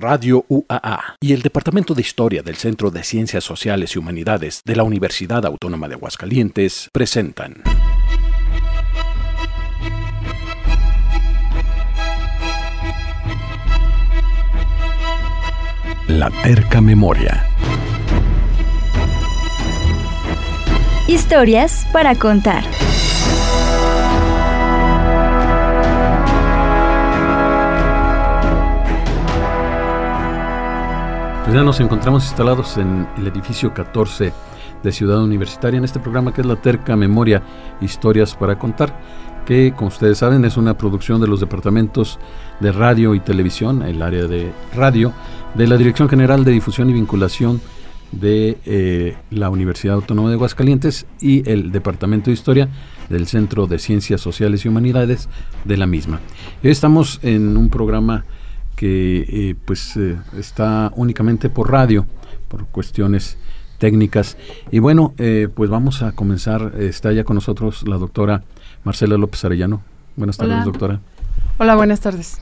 Radio UAA y el Departamento de Historia del Centro de Ciencias Sociales y Humanidades de la Universidad Autónoma de Aguascalientes presentan. La terca memoria. Historias para contar. Pues ya nos encontramos instalados en el edificio 14 de Ciudad Universitaria en este programa que es la Terca Memoria Historias para Contar, que como ustedes saben es una producción de los departamentos de radio y televisión, el área de radio, de la Dirección General de Difusión y Vinculación de eh, la Universidad Autónoma de Aguascalientes y el Departamento de Historia del Centro de Ciencias Sociales y Humanidades de la misma. Estamos en un programa que eh, pues eh, está únicamente por radio, por cuestiones técnicas. Y bueno, eh, pues vamos a comenzar. Está ya con nosotros la doctora Marcela López Arellano. Buenas tardes, doctora. Hola, buenas tardes.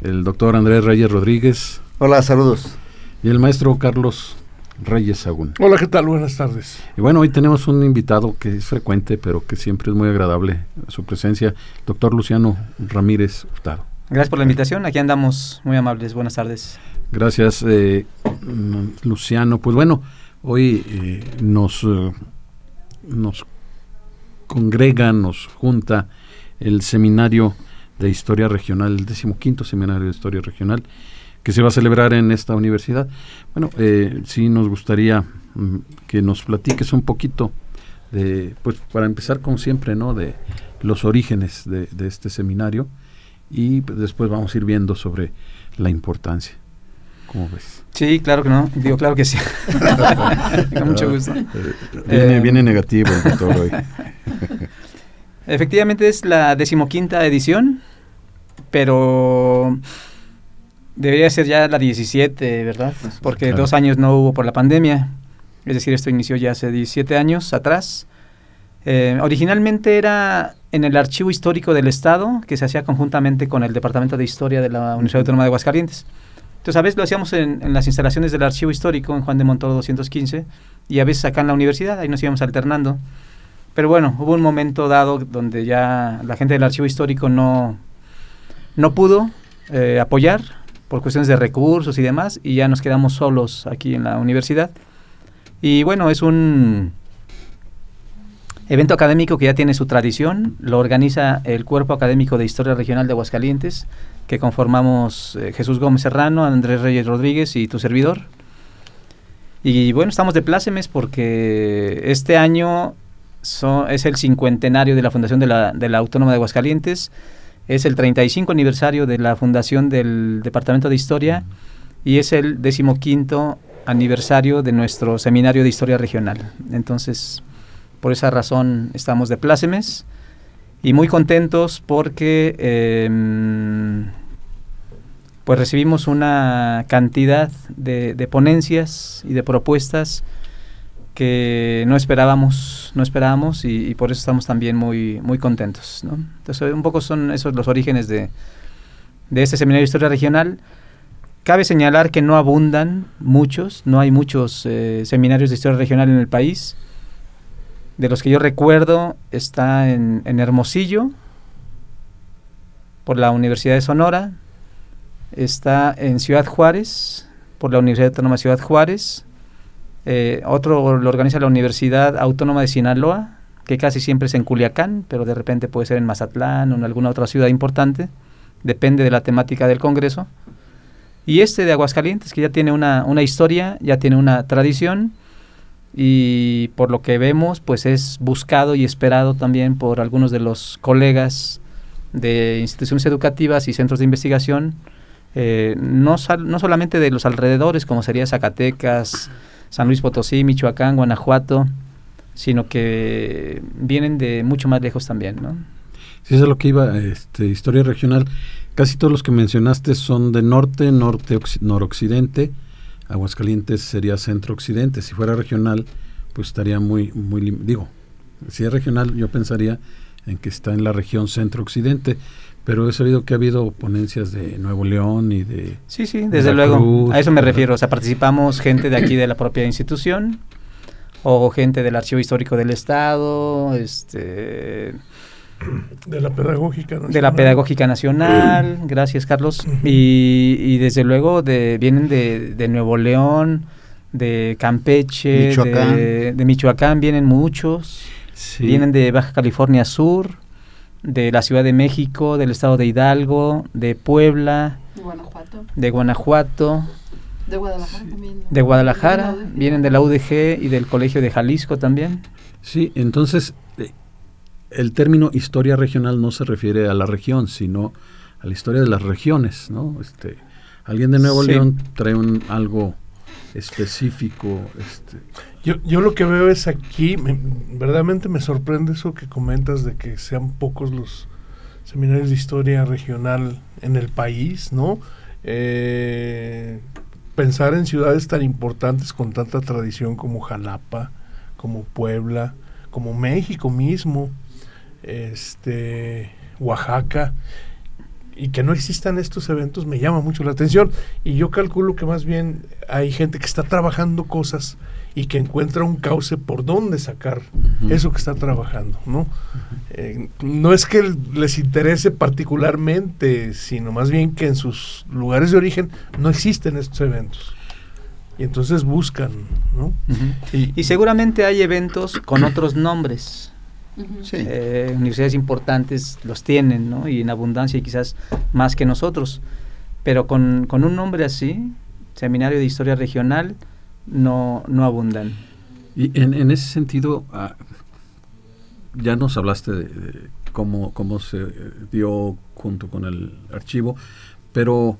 El doctor Andrés Reyes Rodríguez. Hola, saludos. Y el maestro Carlos Reyes Sagún. Hola, ¿qué tal? Buenas tardes. Y bueno, hoy tenemos un invitado que es frecuente, pero que siempre es muy agradable su presencia, doctor Luciano Ramírez Hurtado. Gracias por la invitación. Aquí andamos muy amables. Buenas tardes. Gracias, eh, Luciano. Pues bueno, hoy eh, nos, eh, nos congrega, nos junta el seminario de Historia Regional, el decimoquinto seminario de Historia Regional, que se va a celebrar en esta universidad. Bueno, sí nos gustaría mm, que nos platiques un poquito de, pues para empezar como siempre, ¿no? De los orígenes de este seminario y después vamos a ir viendo sobre la importancia. ¿Cómo ves? Sí, claro que no. Digo, claro que sí. Con mucho gusto. Eh, viene, negativo el doctor hoy. Efectivamente es la decimoquinta edición, pero debería ser ya la 17, ¿verdad? Porque dos años no hubo por la pandemia. Es decir, esto inició ya hace 17 años atrás. Eh, originalmente era en el Archivo Histórico del Estado, que se hacía conjuntamente con el Departamento de Historia de la Universidad Autónoma de Aguascalientes. Entonces, a veces lo hacíamos en, las instalaciones del Archivo Histórico, en Juan de Montoro 215, y a veces acá en la universidad, ahí nos íbamos alternando. Pero bueno, hubo un momento dado donde ya la gente del Archivo Histórico no, no pudo eh, apoyar por cuestiones de recursos y demás, y ya nos quedamos solos aquí en la universidad. Y bueno, es un Evento académico que ya tiene su tradición, lo organiza el Cuerpo Académico de Historia Regional de Aguascalientes, que conformamos eh, Jesús Gómez Serrano, Andrés Reyes Rodríguez y tu servidor. Y bueno, estamos de plácemes porque este año es el cincuentenario de la fundación de la, de la Autónoma de Aguascalientes, es el 35 aniversario de la fundación del Departamento de Historia y es el decimoquinto aniversario de nuestro seminario de Historia Regional. Entonces, por esa razón estamos de plácemes y muy contentos porque em, pues recibimos una cantidad de, ponencias y de propuestas que no esperábamos, no esperábamos y, por eso estamos también muy, muy contentos. Entonces, un poco son esos los orígenes de, de este seminario de historia regional. Cabe señalar que no abundan muchos, no hay muchos eh, seminarios de historia regional en el país de los que yo recuerdo está en, Hermosillo, por la Universidad de Sonora, está en Ciudad Juárez, por la Universidad Autónoma de Ciudad Juárez, eh, otro lo organiza la Universidad Autónoma de Sinaloa, que casi siempre es en Culiacán, pero de repente puede ser en Mazatlán o en alguna otra ciudad importante, depende de la temática del Congreso. Y este de Aguascalientes, que ya tiene una, una historia, ya tiene una tradición, y por lo que vemos pues es buscado y esperado también por algunos de los colegas de instituciones educativas y centros de investigación, eh, no, no solamente de los alrededores como sería Zacatecas, San Luis Potosí, Michoacán, Guanajuato, sino que vienen de mucho más lejos también, ¿no? Sí, eso es lo que iba, este, historia regional. Casi todos los que mencionaste son de norte, norte, noroccidente, Aguascalientes sería centro-occidente. Si fuera regional, pues estaría muy, muy, digo, si es regional, yo pensaría en que está en la región centro-occidente, Pero he sabido que ha habido ponencias de Nuevo León y de... Sí, sí, desde luego. a eso me refiero. O sea, participamos gente de aquí de la propia institución o gente del Archivo Histórico del Estado, este... De la Pedagógica Nacional. De la Pedagógica Nacional, gracias Carlos. y, y, desde luego de, vienen de, de Nuevo León, de Campeche, Michoacán. De, Michoacán vienen muchos, vienen de Baja California Sur, de la Ciudad de México, del estado de Hidalgo, de Puebla, de Guanajuato, de Guanajuato, de Guadalajara también. De Guadalajara, vienen de la UDG y del Colegio de Jalisco también. Sí, entonces eh, el término historia regional no se refiere a la región, sino a la historia de las regiones, ¿no? Este, alguien de Nuevo León trae un algo específico. Este. Yo, yo lo que veo es aquí, verdaderamente me sorprende eso que comentas de que sean pocos los seminarios de historia regional en el país, ¿no? Eh, pensar en ciudades tan importantes con tanta tradición como Jalapa, como Puebla, como México mismo, este, Oaxaca, y que no existan estos eventos me llama mucho la atención. Y yo calculo que más bien hay gente que está trabajando cosas y que encuentra un cauce por dónde sacar eso que está trabajando, ¿no? Eh, no es que les interese particularmente, sino más bien que en sus lugares de origen no existen estos eventos. Y entonces buscan, ¿no? y, seguramente hay eventos con otros nombres. Eh, universidades importantes los tienen, ¿no? Y en abundancia y quizás más que nosotros. Pero con, con un nombre así, Seminario de Historia Regional, no, no abundan. Y en, en ese sentido, ah, ya nos hablaste de, cómo, cómo se dio junto con el archivo, pero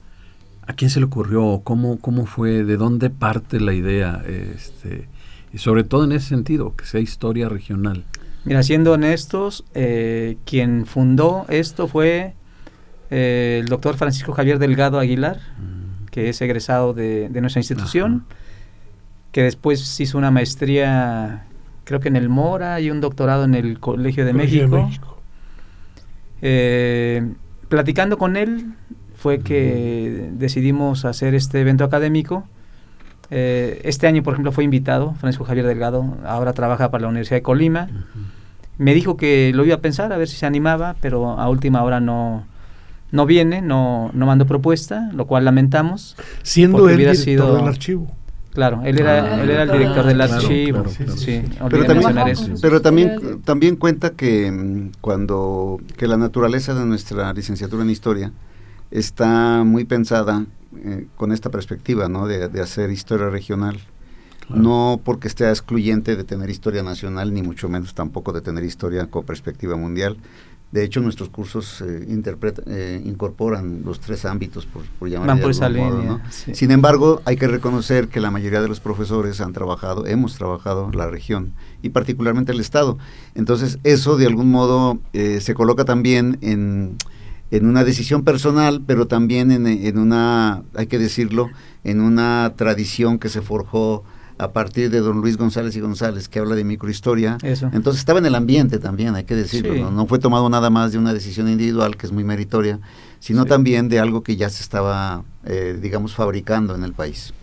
¿a quién se le ocurrió? ¿Cómo, cómo fue? ¿De dónde parte la idea? Este, y sobre todo en ese sentido, que sea historia regional. Mira, siendo honestos, eh, quien fundó esto fue eh, el doctor Francisco Javier Delgado Aguilar, mm. que es egresado de, nuestra institución que después hizo una maestría, creo que en el Mora y un doctorado en el Colegio de México. Eh, platicando con él fue que decidimos hacer este evento académico. Eh, este año, por ejemplo, fue invitado Francisco Javier Delgado, ahora trabaja para la Universidad de Colima. Me dijo que lo iba a pensar, a ver si se animaba, pero a última hora no, no viene, no, no mandó propuesta, lo cual lamentamos. Siendo él director sido, del archivo. Claro, él era, ah, él era el director del archivo. pero también, pero también, también cuenta que mm, cuando que la naturaleza de nuestra licenciatura en historia está muy pensada eh, con esta perspectiva, ¿no? De, de hacer historia regional. No porque esté excluyente de tener historia nacional, ni mucho menos tampoco de tener historia con perspectiva mundial, de hecho, nuestros cursos eh, eh, incorporan los tres ámbitos, por, por llamarlo de algún modo. Sin embargo, hay que reconocer que la mayoría de los profesores han trabajado, hemos trabajado la región y particularmente el Estado. Entonces, eso de algún modo eh, se coloca también en, en, una decisión personal, pero también en, en una, hay que decirlo, en una tradición que se forjó a partir de don Luis González y González, que habla de microhistoria. Entonces estaba en el ambiente también, hay que decirlo. ¿no? fue tomado nada más de una decisión individual, que es muy meritoria, sino también de algo que ya se estaba, eh, digamos, fabricando en el país.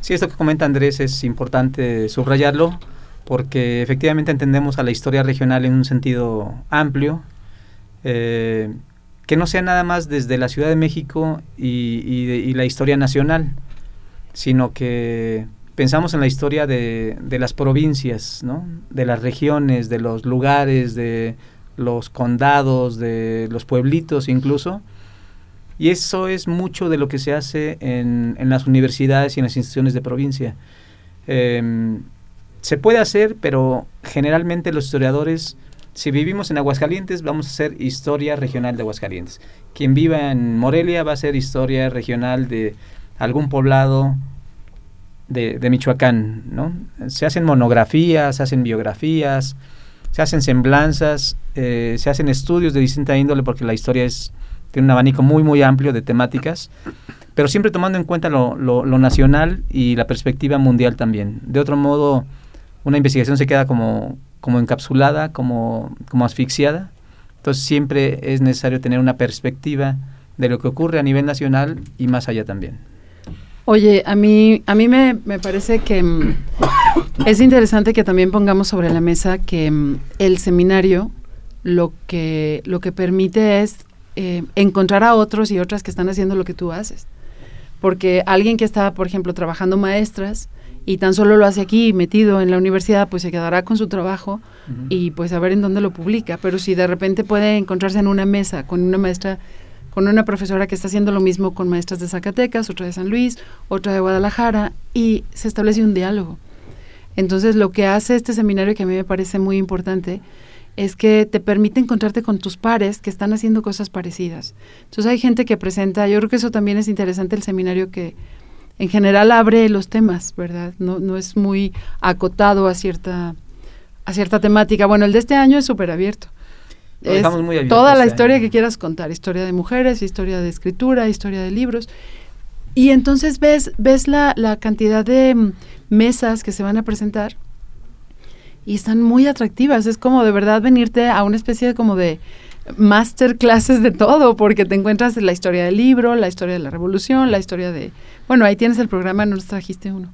Sí, esto que comenta Andrés es importante subrayarlo, porque efectivamente entendemos a la historia regional en un sentido amplio, eh, que no sea nada más desde la Ciudad de México y la historia nacional, sino que pensamos en la historia de, las provincias, ¿no? de las regiones, de los lugares, de los condados, de los pueblitos incluso. Y eso es mucho de lo que se hace en, en las universidades y en las instituciones de provincia. Em, se puede hacer, pero generalmente los historiadores, si vivimos en Aguascalientes, vamos a hacer historia regional de Aguascalientes. Quien viva en Morelia va a hacer historia regional de algún poblado de, Michoacán, ¿no? Se hacen monografías, se hacen biografías, se hacen semblanzas, eh, se hacen estudios de distinta índole porque la historia es tiene un abanico muy muy amplio de temáticas, pero siempre tomando en cuenta lo, lo, nacional y la perspectiva mundial también. De otro modo, una investigación se queda como, como encapsulada, como, como asfixiada, Entonces siempre es necesario tener una perspectiva de lo que ocurre a nivel nacional y más allá también. Oye, a mí, a mí me, me parece que mm, es interesante que también pongamos sobre la mesa que mm, el seminario lo que, lo que permite es eh, encontrar a otros y otras que están haciendo lo que tú haces. Porque alguien que está, por ejemplo, trabajando maestras y tan solo lo hace aquí metido en la universidad, pues se quedará con su trabajo y pues a ver en dónde lo publica. Pero si de repente puede encontrarse en una mesa con una maestra con una profesora que está haciendo lo mismo con maestras de Zacatecas, otra de San Luis, otra de Guadalajara, y se establece un diálogo. Entonces, lo que hace este seminario, que a mí me parece muy importante, es que te permite encontrarte con tus pares que están haciendo cosas parecidas. Entonces, hay gente que presenta, yo creo que eso también es interesante, el seminario que en general abre los temas, ¿verdad? No, no es muy acotado a cierta, a cierta temática. Bueno, el de este año es súper abierto es toda la historia que quieras contar, historia de mujeres, historia de escritura, historia de libros. Y entonces ves, ves la, la cantidad de mm, mesas que se van a presentar y están muy atractivas. Es como de verdad venirte a una especie de como de masterclasses de todo, porque te encuentras la historia del libro, la historia de la revolución, la historia de... Bueno, ahí tienes el programa, no nos trajiste uno.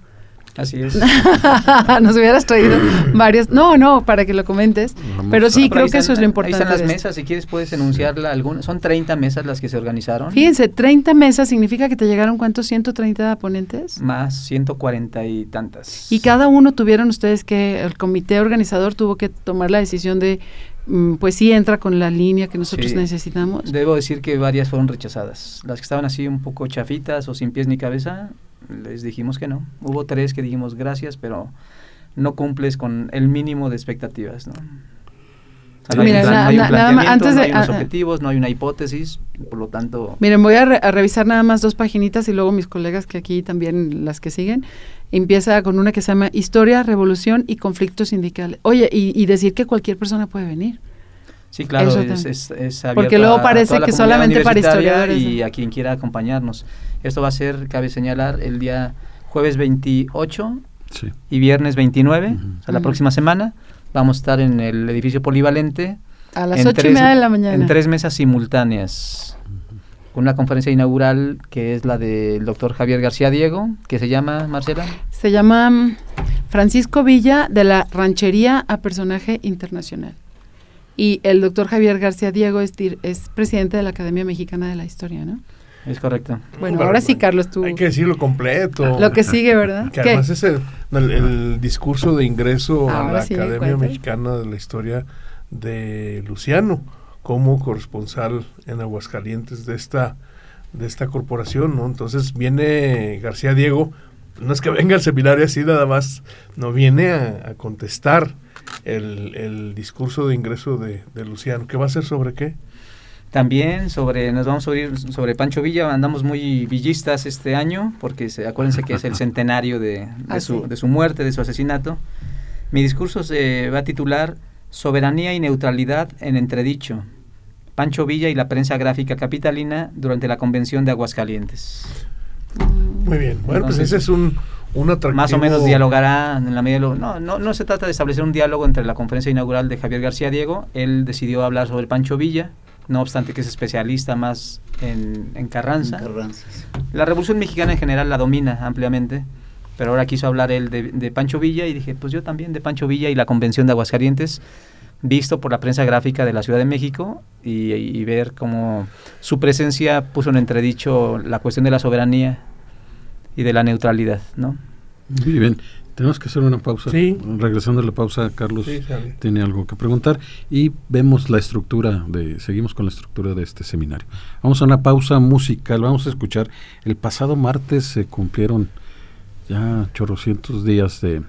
Así es. Nos hubieras traído varios. No, no, para que lo comentes. pero sí, creo que eso es lo importante. Ahí están las mesas, si quieres puedes enunciarla. Alguna. Son 30 mesas las que se organizaron. Fíjense, 30 mesas significa que te llegaron cuántos, 130 ponentes. Más 140 y tantas. Y cada uno tuvieron ustedes que, el comité organizador tuvo que tomar la decisión de pues sí entra con la línea que nosotros necesitamos. Debo decir que varias fueron rechazadas. Las que estaban así un poco chafitas o sin pies ni cabeza, les dijimos que no. Hubo tres que dijimos gracias, pero no cumples con el mínimo de expectativas, ¿no? No, hay un antes de, no hay unos objetivos, no hay una hipótesis, por lo tanto... Miren, voy a, revisar nada más dos paginitas y luego mis colegas que aquí también las que siguen. Empieza con una que se llama Historia, Revolución y Conflictos Sindicales. Oye, y, decir que cualquier persona puede venir. Sí, claro, es, es, Porque luego parece que solamente para historiadores. Y a quien quiera acompañarnos. Esto va a ser, cabe señalar, el día jueves 28 y viernes 29, o sea, la próxima semana. Vamos a estar en el edificio polivalente. A las ocho y media de la mañana. En tres mesas simultáneas. Con una conferencia inaugural que es la del doctor Javier García Diego, que se llama, Marcela. Se llama mm, Francisco Villa de la Ranchería a Personaje Internacional. Y el doctor Javier García Diego es, es presidente de la Academia Mexicana de la Historia, ¿no? Es correcto. Bueno, ahora sí, Carlos, tú. Hay que decirlo completo. Lo que sigue, ¿verdad? Que además es el, discurso de ingreso a la Academia Mexicana de la Historia de Luciano, como corresponsal en Aguascalientes de esta, de esta corporación, ¿no? Entonces viene García Diego, no es que venga al seminario así nada más, no viene a, contestar el, el, discurso de ingreso de, de Luciano. ¿Qué va a ser sobre qué? También sobre, nos vamos a oír sobre Pancho Villa, andamos muy villistas este año, porque se, acuérdense que es el centenario de, ah, su, de su muerte, de su asesinato. Mi discurso se va a titular Soberanía y neutralidad en entredicho. Pancho Villa y la prensa gráfica capitalina durante la convención de Aguascalientes. Muy bien, bueno, pues ese es un, un atractivo. Más o menos dialogará en la medida de no, no, no se trata de establecer un diálogo entre la conferencia inaugural de Javier García Diego, él decidió hablar sobre Pancho Villa, no obstante que es especialista más en, Carranza. La Revolución Mexicana en general la domina ampliamente, pero ahora quiso hablar él de, Pancho Villa y dije, pues yo también de Pancho Villa y la Convención de Aguascalientes, visto por la prensa gráfica de la Ciudad de México y, ver cómo su presencia puso en entredicho la cuestión de la soberanía y de la neutralidad, ¿no? Muy bien. Tenemos que hacer una pausa. Regresando a la pausa, Carlos tiene algo que preguntar y vemos la estructura de, seguimos con la estructura de este seminario. Vamos a una pausa musical, vamos a escuchar. El pasado martes se cumplieron ya chorrocientos días de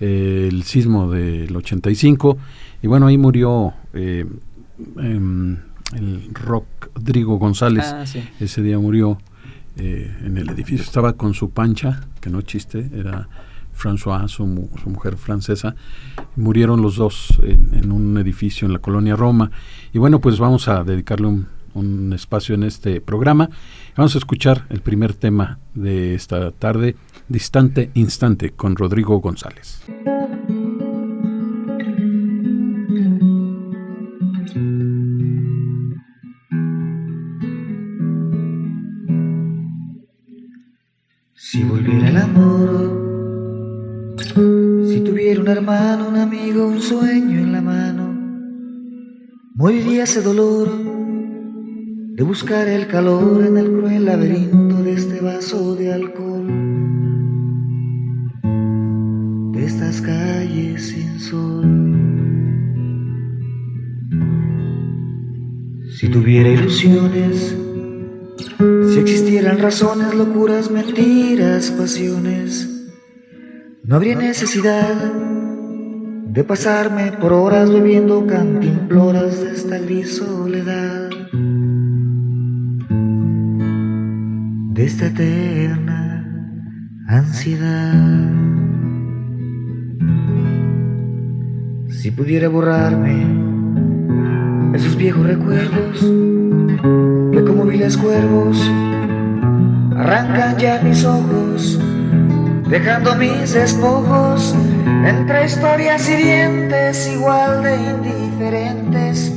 eh, el sismo del 85 y bueno ahí murió eh, em, el Rodrigo González. Ah, Ese día murió eh, en el edificio. Estaba con su pancha, que no chiste, era François, su, mujer francesa, murieron los dos en, un edificio en la colonia Roma. Y bueno, pues vamos a dedicarle un, un, espacio en este programa. Vamos a escuchar el primer tema de esta tarde, Distante Instante, con Rodrigo González. Si volviera el amor si tuviera un hermano, un amigo, un sueño en la mano, moriría ese dolor de buscar el calor en el cruel laberinto de este vaso de alcohol, de estas calles sin sol. Si tuviera ilusiones, si existieran razones, locuras, mentiras, pasiones, no habría necesidad de pasarme por horas bebiendo cantimploras de esta gris soledad, de esta eterna ansiedad. Si pudiera borrarme esos viejos recuerdos de cómo vi los cuervos, arrancan ya mis ojos, dejando mis despojos entre historias hirientes igual de indiferentes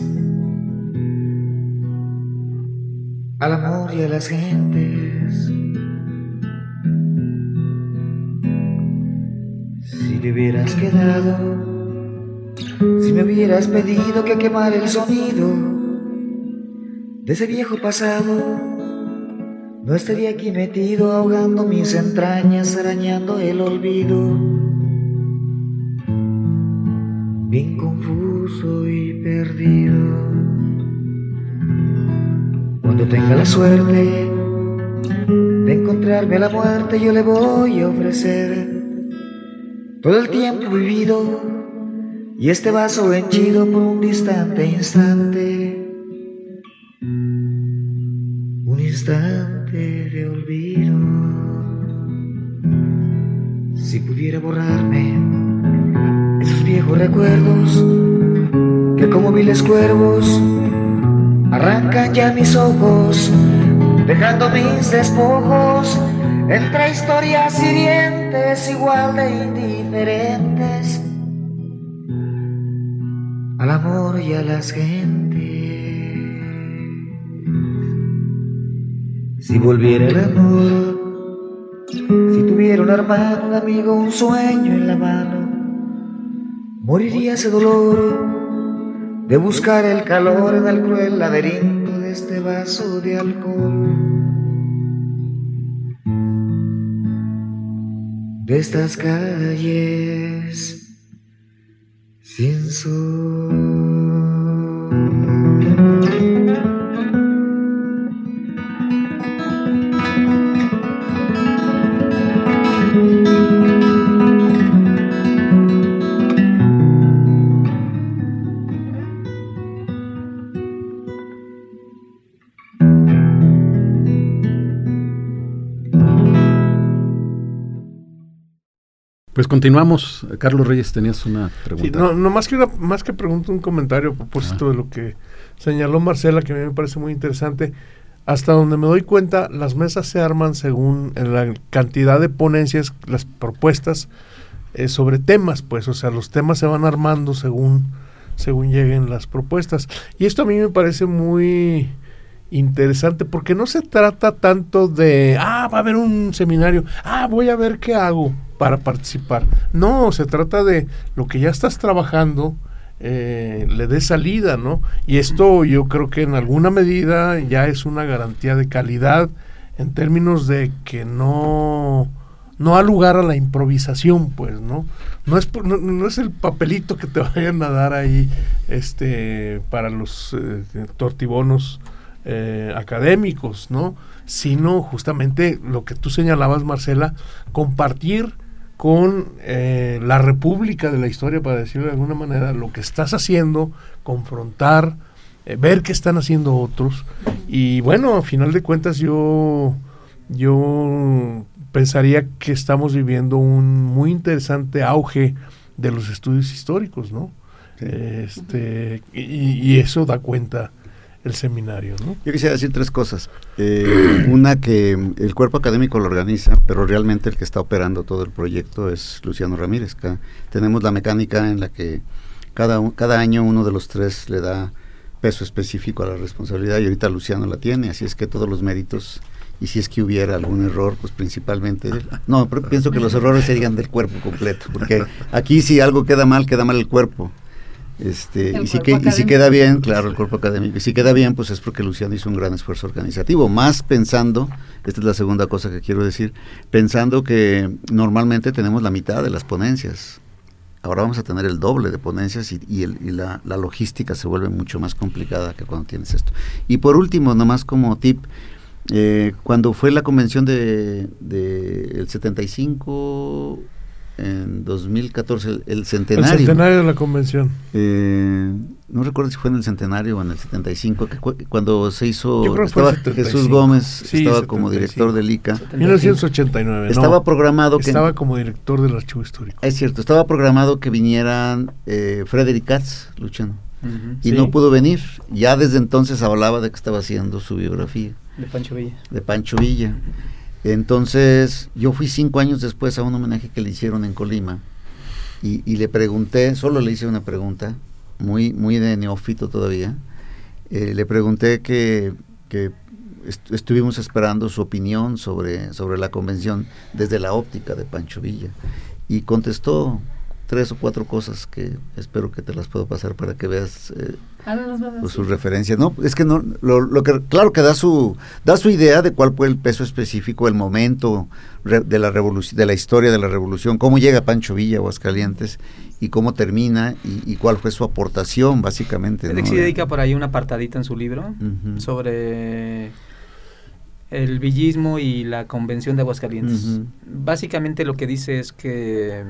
al amor y a las gentes. Si te hubieras quedado, si me hubieras pedido que quemara el sonido de ese viejo pasado, no estaría aquí metido ahogando mis entrañas, arañando el olvido. Bien confuso y perdido. Cuando tenga la suerte de encontrarme a la muerte, yo le voy a ofrecer todo el tiempo vivido y este vaso henchido por un distante instante. Un instante olvido. Si pudiera borrarme esos viejos recuerdos que como viles cuervos arrancan ya mis ojos, dejando mis despojos entre historias hirientes igual de indiferentes al amor y a las gentes. Si volviera el amor, si tuviera un hermano, un amigo, un sueño en la mano, moriría ese dolor de buscar el calor en el cruel laberinto de este vaso de alcohol. De estas calles sin sol. Pues continuamos. Carlos Reyes, tenías una pregunta. no, no, más que una, más que pregunta, un comentario a propósito de lo que señaló Marcela, que a mí me parece muy interesante. Hasta donde me doy cuenta, las mesas se arman según la cantidad de ponencias, las propuestas eh, sobre temas, pues, o sea, los temas se van armando según, según lleguen las propuestas. Y esto a mí me parece muy interesante porque no se trata tanto de, ah, va a haber un seminario, ah, voy a ver qué hago para participar. No, se trata de lo que ya estás trabajando, eh, le dé salida, ¿no? Y esto yo creo que en alguna medida ya es una garantía de calidad en términos de que no no ha lugar a la improvisación, pues, ¿no? No es, no, es el papelito que te vayan a dar ahí este, para los eh, tortibonos eh, académicos, ¿no? Sino justamente lo que tú señalabas, Marcela, compartir con eh, la República de la historia, para decirlo de alguna manera, lo que estás haciendo, confrontar, eh, ver qué están haciendo otros. Y bueno, a final de cuentas yo, yo pensaría que estamos viviendo un muy interesante auge de los estudios históricos, ¿no? Este, y, y, eso da cuenta el seminario. ¿no? Yo quisiera decir tres cosas. Eh, una que el cuerpo académico lo organiza, pero realmente el que está operando todo el proyecto es Luciano Ramírez. tenemos la mecánica en la que cada, cada año uno de los tres le da peso específico a la responsabilidad y ahorita Luciano la tiene, así es que todos los méritos y si es que hubiera algún error, pues principalmente... No, pero pienso que los errores serían del cuerpo completo, porque aquí si algo queda mal, queda mal el cuerpo. Este, y, si que, y si queda bien, claro, el cuerpo académico. Y si queda bien, pues es porque Luciano hizo un gran esfuerzo organizativo. Más pensando, esta es la segunda cosa que quiero decir, pensando que normalmente tenemos la mitad de las ponencias. Ahora vamos a tener el doble de ponencias y, y, la, la, logística se vuelve mucho más complicada que cuando tienes esto. Y por último, nomás como tip, eh, cuando fue la convención de, de el 75 en 2014, el, centenario. El centenario de la convención. Eh, no recuerdo si fue en el centenario o en el 75, que cuando se hizo, estaba Jesús Gómez, estaba como director del ICA. 1989. Estaba programado que... Estaba como director del archivo histórico. Es cierto, estaba programado que vinieran eh, Frederick Katz, Luciano, y no pudo venir. Ya desde entonces hablaba de que estaba haciendo su biografía. De Pancho Villa. De Pancho Villa. Entonces, yo fui cinco años después a un homenaje que le hicieron en Colima y, le pregunté, solo le hice una pregunta, muy, muy de neófito todavía. Eh, le pregunté que, estuvimos esperando su opinión sobre, sobre la convención desde la óptica de Pancho Villa y contestó tres o cuatro cosas que espero que te las puedo pasar para que veas eh, ah, sus referencias. No, es que no, lo, que claro que da su da su idea de cuál fue el peso específico, el momento de la revolución, de la historia de la revolución, cómo llega Pancho Villa a Aguascalientes y cómo termina y, cuál fue su aportación básicamente. Alex dedica por ahí una apartadita en su libro sobre el villismo y la convención de Aguascalientes. Básicamente lo que dice es que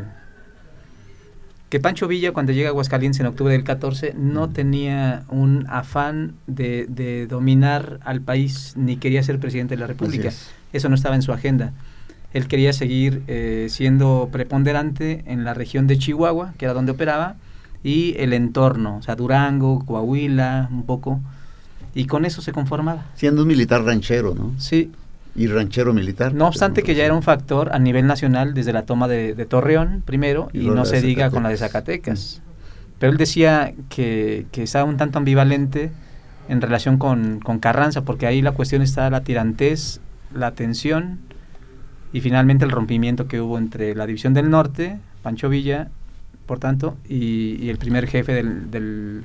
que Pancho Villa cuando llega a Aguascalientes en octubre del 14 no tenía un afán de, dominar al país ni quería ser presidente de la República. Eso no estaba en su agenda. Él quería seguir eh, siendo preponderante en la región de Chihuahua, que era donde operaba, y el entorno, o sea, Durango, Coahuila, un poco, y con eso se conformaba. Siendo un militar ranchero, ¿no? Sí, y ranchero militar. No obstante que ya era un factor a nivel nacional desde la toma de, Torreón primero y, no se diga con la de Zacatecas. Pero él decía que, que, estaba un tanto ambivalente en relación con, con, Carranza, porque ahí la cuestión está la tirantez, la tensión y finalmente el rompimiento que hubo entre la División del Norte, Pancho Villa, por tanto, y, el primer jefe del del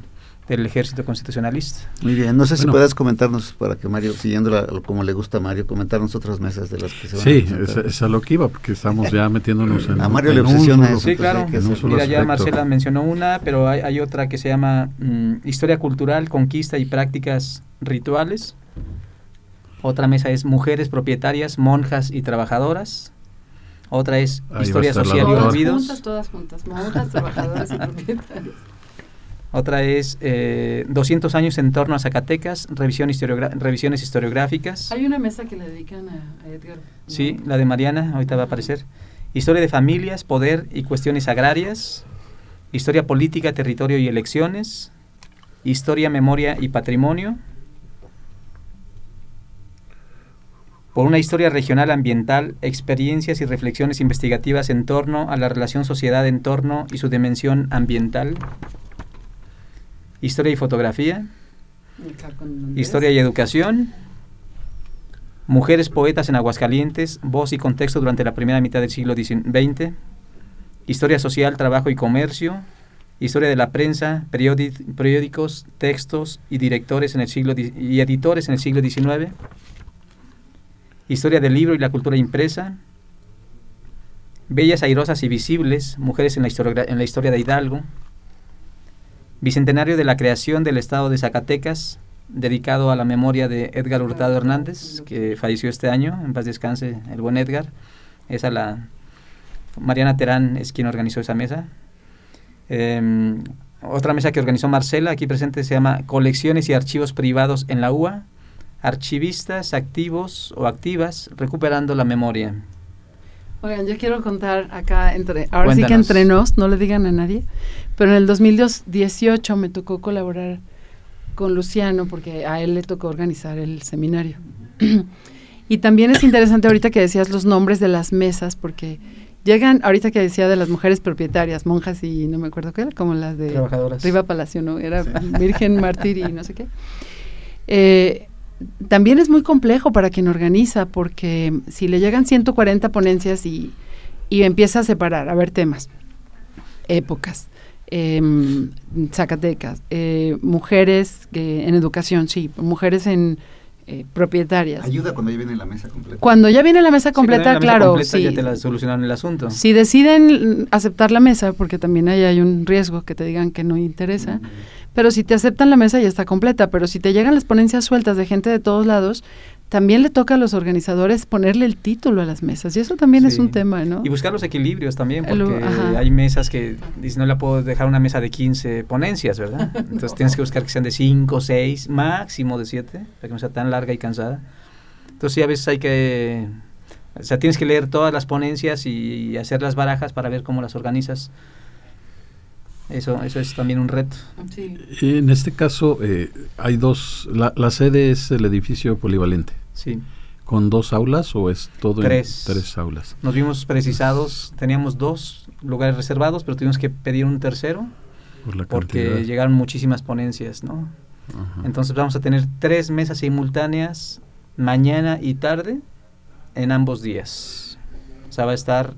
ejército constitucionalista. Muy bien, no sé si puedes comentarnos para que Mario, siguiendo como le gusta a Mario, comentarnos otras mesas de las que se van sí, a Sí, es, a lo que iba, porque estamos ya metiéndonos en... A Mario le obsesiona Sí, claro, mira, ya Marcela mencionó una, pero hay, hay otra que se llama mm, Historia Cultural, Conquista y Prácticas Rituales. Otra mesa es Mujeres Propietarias, Monjas y Trabajadoras. Otra es Historia Social y Olvidos. Juntas, todas juntas, monjas, trabajadoras y propietarias. Otra es eh, 200 años en torno a Zacatecas, revisión revisiones historiográficas. Hay una mesa que le dedican a, Edgar. Sí, la de Mariana, ahorita va a aparecer. Historia de familias, poder y cuestiones agrarias. Historia política, territorio y elecciones. Historia, memoria y patrimonio. Por una historia regional ambiental, experiencias y reflexiones investigativas en torno a la relación sociedad-entorno y su dimensión ambiental Historia y fotografía. Historia y educación. Mujeres poetas en Aguascalientes, voz y contexto durante la primera mitad del siglo XX. Historia social, trabajo y comercio. Historia de la prensa, periódicos, textos y directores en el siglo y editores en el siglo XIX. Historia del libro y la cultura impresa. Bellas, airosas y visibles, mujeres en la, historia, en la historia de Hidalgo. Bicentenario de la creación del Estado de Zacatecas, dedicado a la memoria de Edgar Hurtado Hernández, que falleció este año, en paz descanse el buen Edgar. Esa la Mariana Terán es quien organizó esa mesa. Em, otra mesa que organizó Marcela, aquí presente, se llama Colecciones y Archivos Privados en la UA, archivistas activos o activas recuperando la memoria. Oigan, yo quiero contar acá entre, ahora sí que entre nos, no le digan a nadie, pero en el 2018 me tocó colaborar con Luciano porque a él le tocó organizar el seminario. y también es interesante ahorita que decías los nombres de las mesas porque llegan, ahorita que decía de las mujeres propietarias, monjas y no me acuerdo qué era, como las de. Riva Palacio, ¿no? Era Virgen Mártir y no sé qué. Eh, también es muy complejo para quien organiza, porque si le llegan 140 ponencias y, y empieza a separar, a ver temas, épocas, em, Zacatecas, eh, mujeres eh, en educación, sí, mujeres en eh, propietarias. Ayuda cuando ya viene la mesa completa. Cuando ya viene la mesa completa, la mesa claro, completa sí. ya te la solucionaron el asunto. Si deciden aceptar la mesa, porque también ahí hay un riesgo que te digan que no interesa, pero si te aceptan la mesa ya está completa, pero si te llegan las ponencias sueltas de gente de todos lados, también le toca a los organizadores ponerle el título a las mesas, y eso también es un tema, ¿no? Y buscar los equilibrios también, porque ajá. hay mesas que no la puedo dejar una mesa de 15 ponencias, ¿verdad? Entonces tienes que buscar que sean de 5, 6, máximo de 7, para que no sea tan larga y cansada. Entonces sí, a veces hay que... O sea, tienes que leer todas las ponencias y hacer las barajas para ver cómo las organizas. Eso, eso es también un reto. Sí. En este caso eh, hay dos, la, la sede es el edificio polivalente, Sí. con dos aulas o es todo Tres. en tres aulas. Nos vimos precisados, teníamos dos lugares reservados, pero tuvimos que pedir un tercero Por la porque cantidad. llegaron muchísimas ponencias, ¿no? Ajá. Entonces vamos a tener tres mesas simultáneas mañana y tarde en ambos días. O sea, va a estar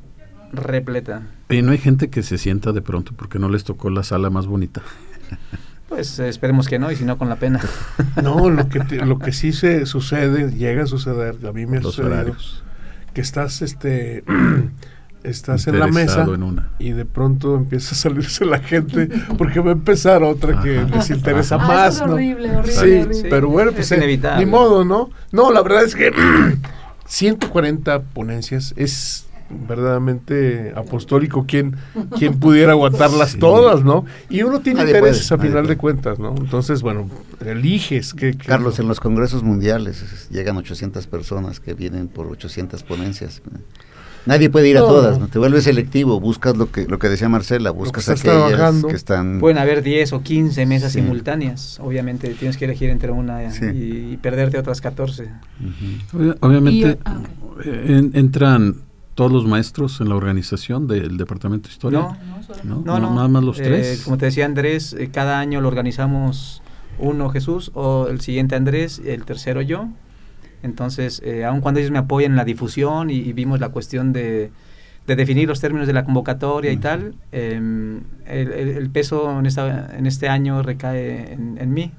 repleta. Y no hay gente que se sienta de pronto porque no les tocó la sala más bonita. Pues esperemos que no, y si no, con la pena. No, lo que, te- lo que sí se sucede, llega a suceder, a mí me ha Los sucedido, horarios. que estás, este, estás en la mesa Interesado en una. y de pronto empieza a salirse la gente porque va a empezar otra que les interesa Ah, más, eso es ¿no? horrible, horrible, Sí, horrible. pero bueno, pues Es eh, inevitable. ni modo, ¿no? No, la verdad es que 140 ponencias es verdaderamente apostólico quien, quien pudiera aguantarlas Sí. todas, ¿no? Y uno tiene Nadie intereses puede, a final de cuentas, ¿no? Entonces, bueno, eliges que Carlos, en los congresos mundiales es- llegan 800 personas que vienen por 800 ponencias. Nadie puede ir a todas, ¿no? te vuelves selectivo, buscas lo que lo que decía Marcela, buscas estás aquellas trabajando. que están Pueden haber 10 o 15 mesas Sí. simultáneas. Obviamente tienes que elegir entre una Sí. y, y perderte otras 14. Obvia- Obviamente Y, ah, eh, en- entran todos los maestros en la organización del departamento de historia. No, No, ¿no? Nada más los Eh, tres. como te decía Andrés, eh, cada año lo organizamos uno Jesús o el siguiente Andrés, el tercero yo. Entonces, eh, aun cuando ellos me apoyan en la difusión y, y vimos la cuestión de, de definir los términos de la convocatoria y tal, em, el, el- el peso en, esta, en este año recae en, en mí.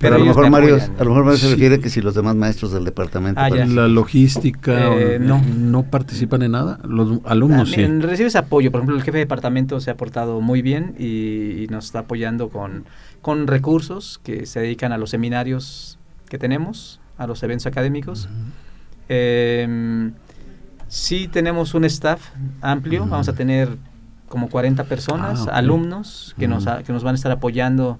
Pero a lo mejor me Mario, a lo mejor Mario se refiere que si los demás maestros del departamento Ah, la logística, Eh, o- no. no participan en nada. Los alumnos sí. Recibes apoyo, por ejemplo, el jefe de departamento se ha portado muy bien y, y nos está apoyando con, con recursos que se dedican a los seminarios que tenemos, a los eventos académicos. Em, sí tenemos un staff amplio, vamos a tener como 40 personas, Ah, alumnos que, nos, Ujú. a- que nos van a estar apoyando.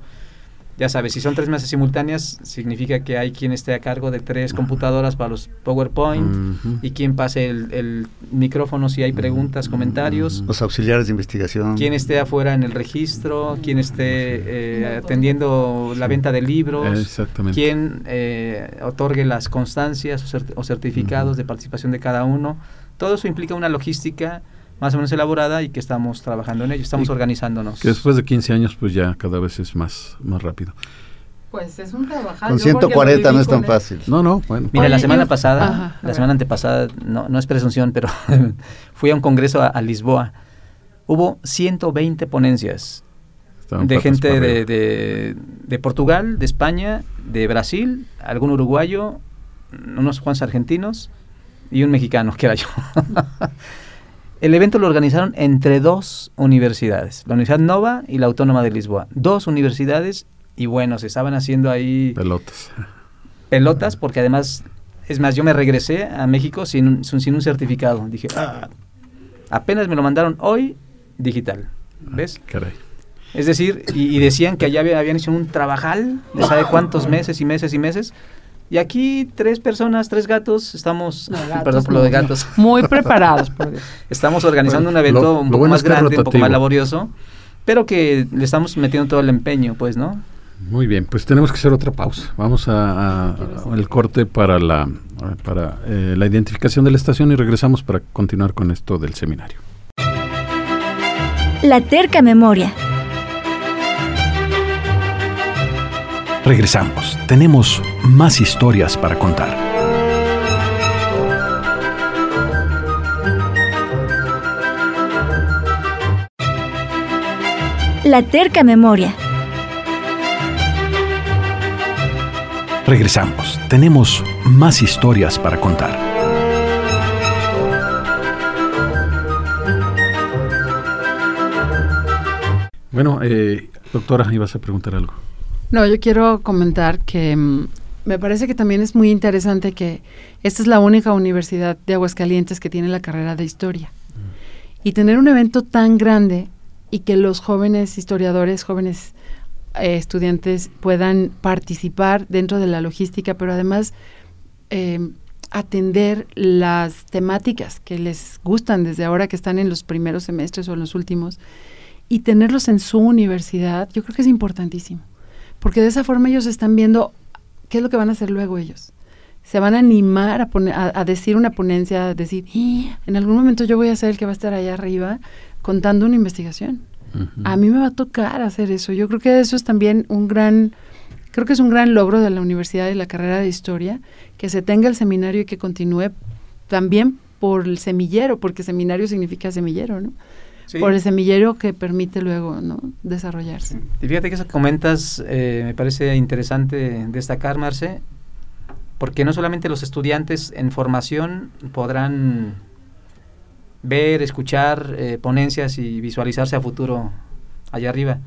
Ya sabes, si son tres mesas simultáneas, significa que hay quien esté a cargo de tres computadoras para los PowerPoint y quien pase el, el micrófono si hay preguntas, comentarios. Los auxiliares de investigación. quien esté afuera en el registro, quien esté eh, atendiendo la venta de libros, Exactamente. quien eh, otorgue las constancias o, cert- o certificados de participación de cada uno. Todo eso implica una logística más o menos elaborada y que estamos trabajando en ello, estamos Y organizándonos. Que después de 15 años, pues ya cada vez es más, más rápido. Pues es un trabajar. Con yo porque lo 140 no es tan fácil. No, no, bueno. Mira, Oye, la semana pasada, Ajá, a la semana antepasada, no, no es presunción, pero fui a un congreso a, a Lisboa. Hubo 120 ponencias estaban de gente de, de, de Portugal, de España, de Brasil, algún uruguayo, unos cuantos argentinos y un mexicano, que era yo. El evento lo organizaron entre dos universidades, la Universidad Nova y la Autónoma de Lisboa. Dos universidades y bueno, se estaban haciendo ahí Pelotas. pelotas porque además, es más, yo me regresé a México sin, un- sin un certificado. Dije, "Ah, apenas me lo mandaron hoy digital. ¿Ves? Caray. Es decir, y, y decían que allá había- habían hecho un trabajal de sabe cuántos meses y meses y meses. Y aquí tres personas, tres gatos, estamos, No, gatos perdón por lo de gatos, Muy preparados, por Dios. estamos organizando Bueno, un evento lo- un poco bueno más grande, un poco más laborioso, pero que le estamos metiendo todo el empeño, pues, ¿no? Muy bien, pues tenemos que hacer otra pausa. Vamos a, a- a el corte para la para eh, la identificación de la estación y regresamos para continuar con esto del seminario. La terca memoria. Regresamos. Tenemos más historias para contar. La terca memoria. Regresamos. Tenemos más historias para contar. Bueno, eh, doctora, ibas a preguntar algo. No, yo quiero comentar que mm, me parece que también es muy interesante que esta es la única universidad de Aguascalientes que tiene la carrera de historia. Y tener un evento tan grande y que los jóvenes historiadores, jóvenes eh, estudiantes puedan participar dentro de la logística, pero además eh, atender las temáticas que les gustan desde ahora que están en los primeros semestres o en los últimos y tenerlos en su universidad, yo creo que es importantísimo, porque de esa forma ellos están viendo qué es lo que van a hacer luego ellos. Se van a animar a, poner, a, decir una ponencia, a decir, en algún momento yo voy a ser el que va a estar allá arriba contando una investigación. A mí me va a tocar hacer eso. Yo creo que eso es también un gran, creo que es un gran logro de la universidad y la carrera de historia, que se tenga el seminario y que continúe también por el semillero, porque seminario significa semillero, ¿no? Por el semillero que permite luego ¿no? desarrollarse. Y fíjate que eso que comentas eh, me parece interesante destacar, Marce, porque no solamente los estudiantes en formación podrán ver, escuchar eh, ponencias y visualizarse a futuro allá arriba.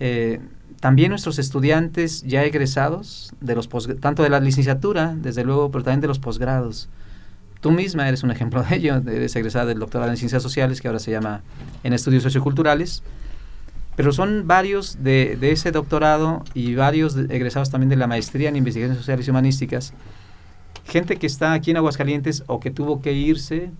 Eh, también nuestros estudiantes ya egresados, de los tanto de la licenciatura, desde luego, pero también de los posgrados. Tú misma eres un ejemplo de ello, eres egresada del doctorado en Ciencias Sociales, que ahora se llama en Estudios Socioculturales, pero son varios de, de ese doctorado y varios egresados también de la maestría en Investigaciones Sociales y Humanísticas, gente que está aquí en Aguascalientes o que tuvo que irse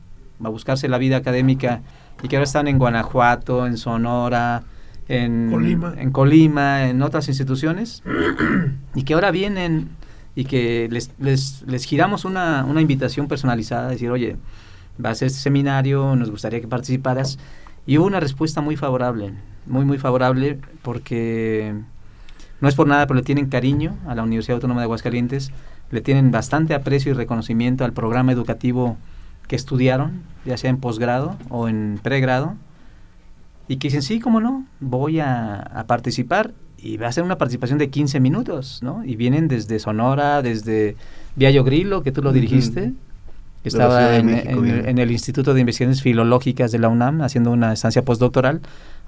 a buscarse la vida académica y que ahora están en Guanajuato, en Sonora, en Colima, en, Colima, en otras instituciones, y que ahora vienen y que les, les, les giramos una, una, invitación personalizada, decir, oye, va a ser este seminario, nos gustaría que participaras, y hubo una respuesta muy favorable, muy, muy favorable, porque no es por nada, pero le tienen cariño a la Universidad Autónoma de Aguascalientes, le tienen bastante aprecio y reconocimiento al programa educativo que estudiaron, ya sea en posgrado o en pregrado, y que dicen, sí, cómo no, voy a, participar y va a ser una participación de 15 minutos, ¿no? Y vienen desde Sonora, desde Viallo Grillo, que tú lo dirigiste, que estaba en, el Instituto de Investigaciones Filológicas de la UNAM haciendo una estancia postdoctoral.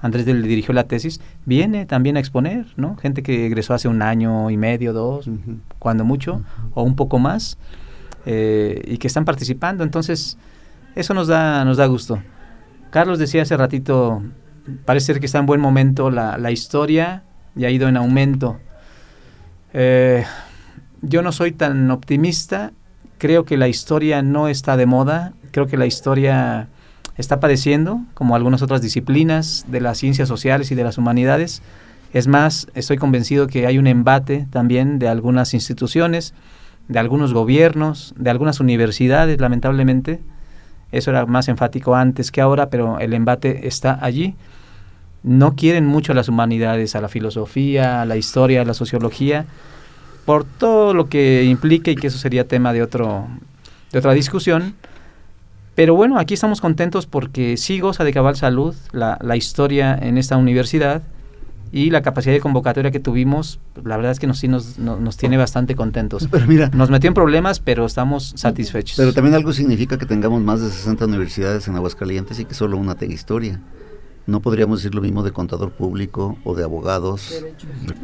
Andrés le dirigió la tesis. Viene también a exponer, ¿no? Gente que egresó hace un año y medio, dos, cuando mucho, o un poco más. Eh, y que están participando. Entonces, eso nos da, nos da gusto. Carlos decía hace ratito, parece ser que está en buen momento la, la historia y ha ido en aumento. Eh, yo no soy tan optimista, creo que la historia no está de moda, creo que la historia está padeciendo, como algunas otras disciplinas de las ciencias sociales y de las humanidades. Es más, estoy convencido que hay un embate también de algunas instituciones, de algunos gobiernos, de algunas universidades, lamentablemente. Eso era más enfático antes que ahora, pero el embate está allí. No quieren mucho a las humanidades, a la filosofía, a la historia, a la sociología, por todo lo que implica y que eso sería tema de, otro, de otra discusión. Pero bueno, aquí estamos contentos porque sí goza de cabal salud la, la historia en esta universidad y la capacidad de convocatoria que tuvimos, la verdad es que nos, sí nos, nos, tiene bastante contentos. Pero mira, nos metió en problemas, pero estamos satisfechos. Pero también algo significa que tengamos más de 60 universidades en Aguascalientes y que solo una tenga historia. No podríamos decir lo mismo de contador público o de abogados,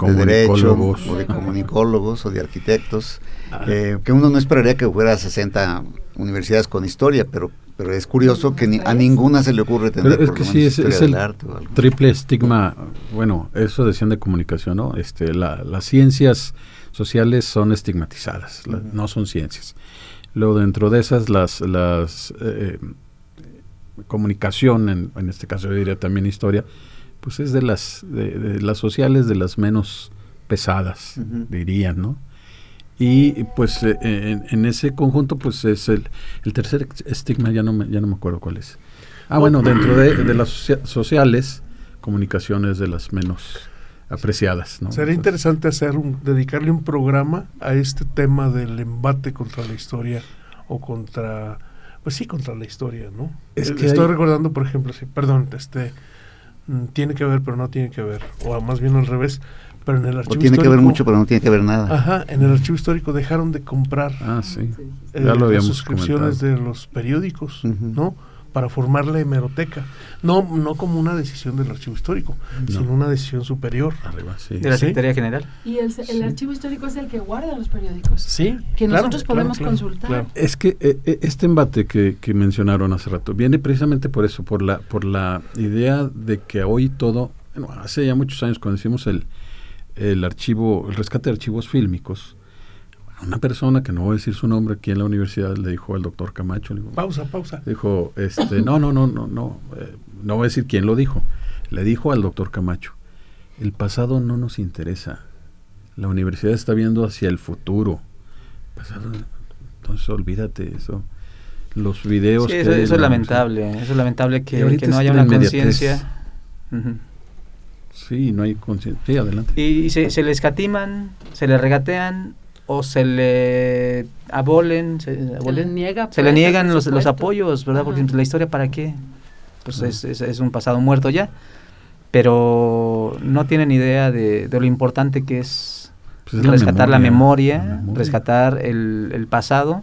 de, derecho, o de comunicólogos o de arquitectos, ah. eh, que uno no esperaría que hubiera 60 universidades con historia, pero pero es curioso que a ninguna se le ocurre tener es que sí, es, el triple estigma, bueno, eso decían de comunicación, ¿no? Este, las ciencias sociales son estigmatizadas, no son ciencias. Luego dentro de esas las, las eh, comunicación, en, en, este caso yo diría también historia, pues es de las, de, las sociales de las menos pesadas, dirían, ¿no? Y pues eh, en, ese conjunto pues es el, el tercer estigma, ya no, me, ya no me acuerdo cuál es. Ah, bueno, dentro de, las sociales, comunicaciones de las menos apreciadas. ¿no? Sería interesante hacer un, dedicarle un programa a este tema del embate contra la historia o contra, pues sí, contra la historia, ¿no? Es Eh, que Estoy hay- recordando, por ejemplo, sí, perdón, este, mm, tiene que ver, pero no tiene que ver, o más bien al revés, pero en el O archivo tiene que ver mucho, pero no tiene que ver nada. Ajá, en el archivo histórico dejaron de comprar Ah, sí. eh, Ya lo las suscripciones comentado. de los periódicos. ¿no? Para formar la hemeroteca. No, no como una decisión del archivo histórico, No. sino una decisión superior. Arriba, sí. De la Sí. Secretaría General. Y el, el Sí. archivo histórico es el que guarda los periódicos. Sí. Que claro, nosotros podemos claro, consultar. claro. Es que eh, eh, este embate que, que mencionaron hace rato viene precisamente por eso, por la, por la idea de que hoy todo, bueno, hace ya muchos años cuando hicimos el, el archivo, el rescate de archivos fílmicos, una persona que no voy a decir su nombre aquí en la universidad le dijo al doctor Camacho, le dijo, Pausa, pausa. dijo, este, no, no, no, no, no, eh, no voy a decir quién lo dijo, le dijo al doctor Camacho, el pasado no nos interesa, la universidad está viendo hacia el futuro, Pasado, entonces olvídate eso, los videos. Sí, que eso, hay, eso es lamentable. Eso es lamentable que, que no haya una conciencia. Sí, no hay conciencia. Sí, adelante. Y se, se le escatiman, se le regatean o se le abolen, se, Se le abolen, niega, se le niegan los, los apoyos, ¿verdad? Porque la historia para qué? Pues es, es, es un pasado muerto ya. Pero no tienen idea de, de lo importante que es Pues es la rescatar la memoria, la memoria. rescatar el, el pasado,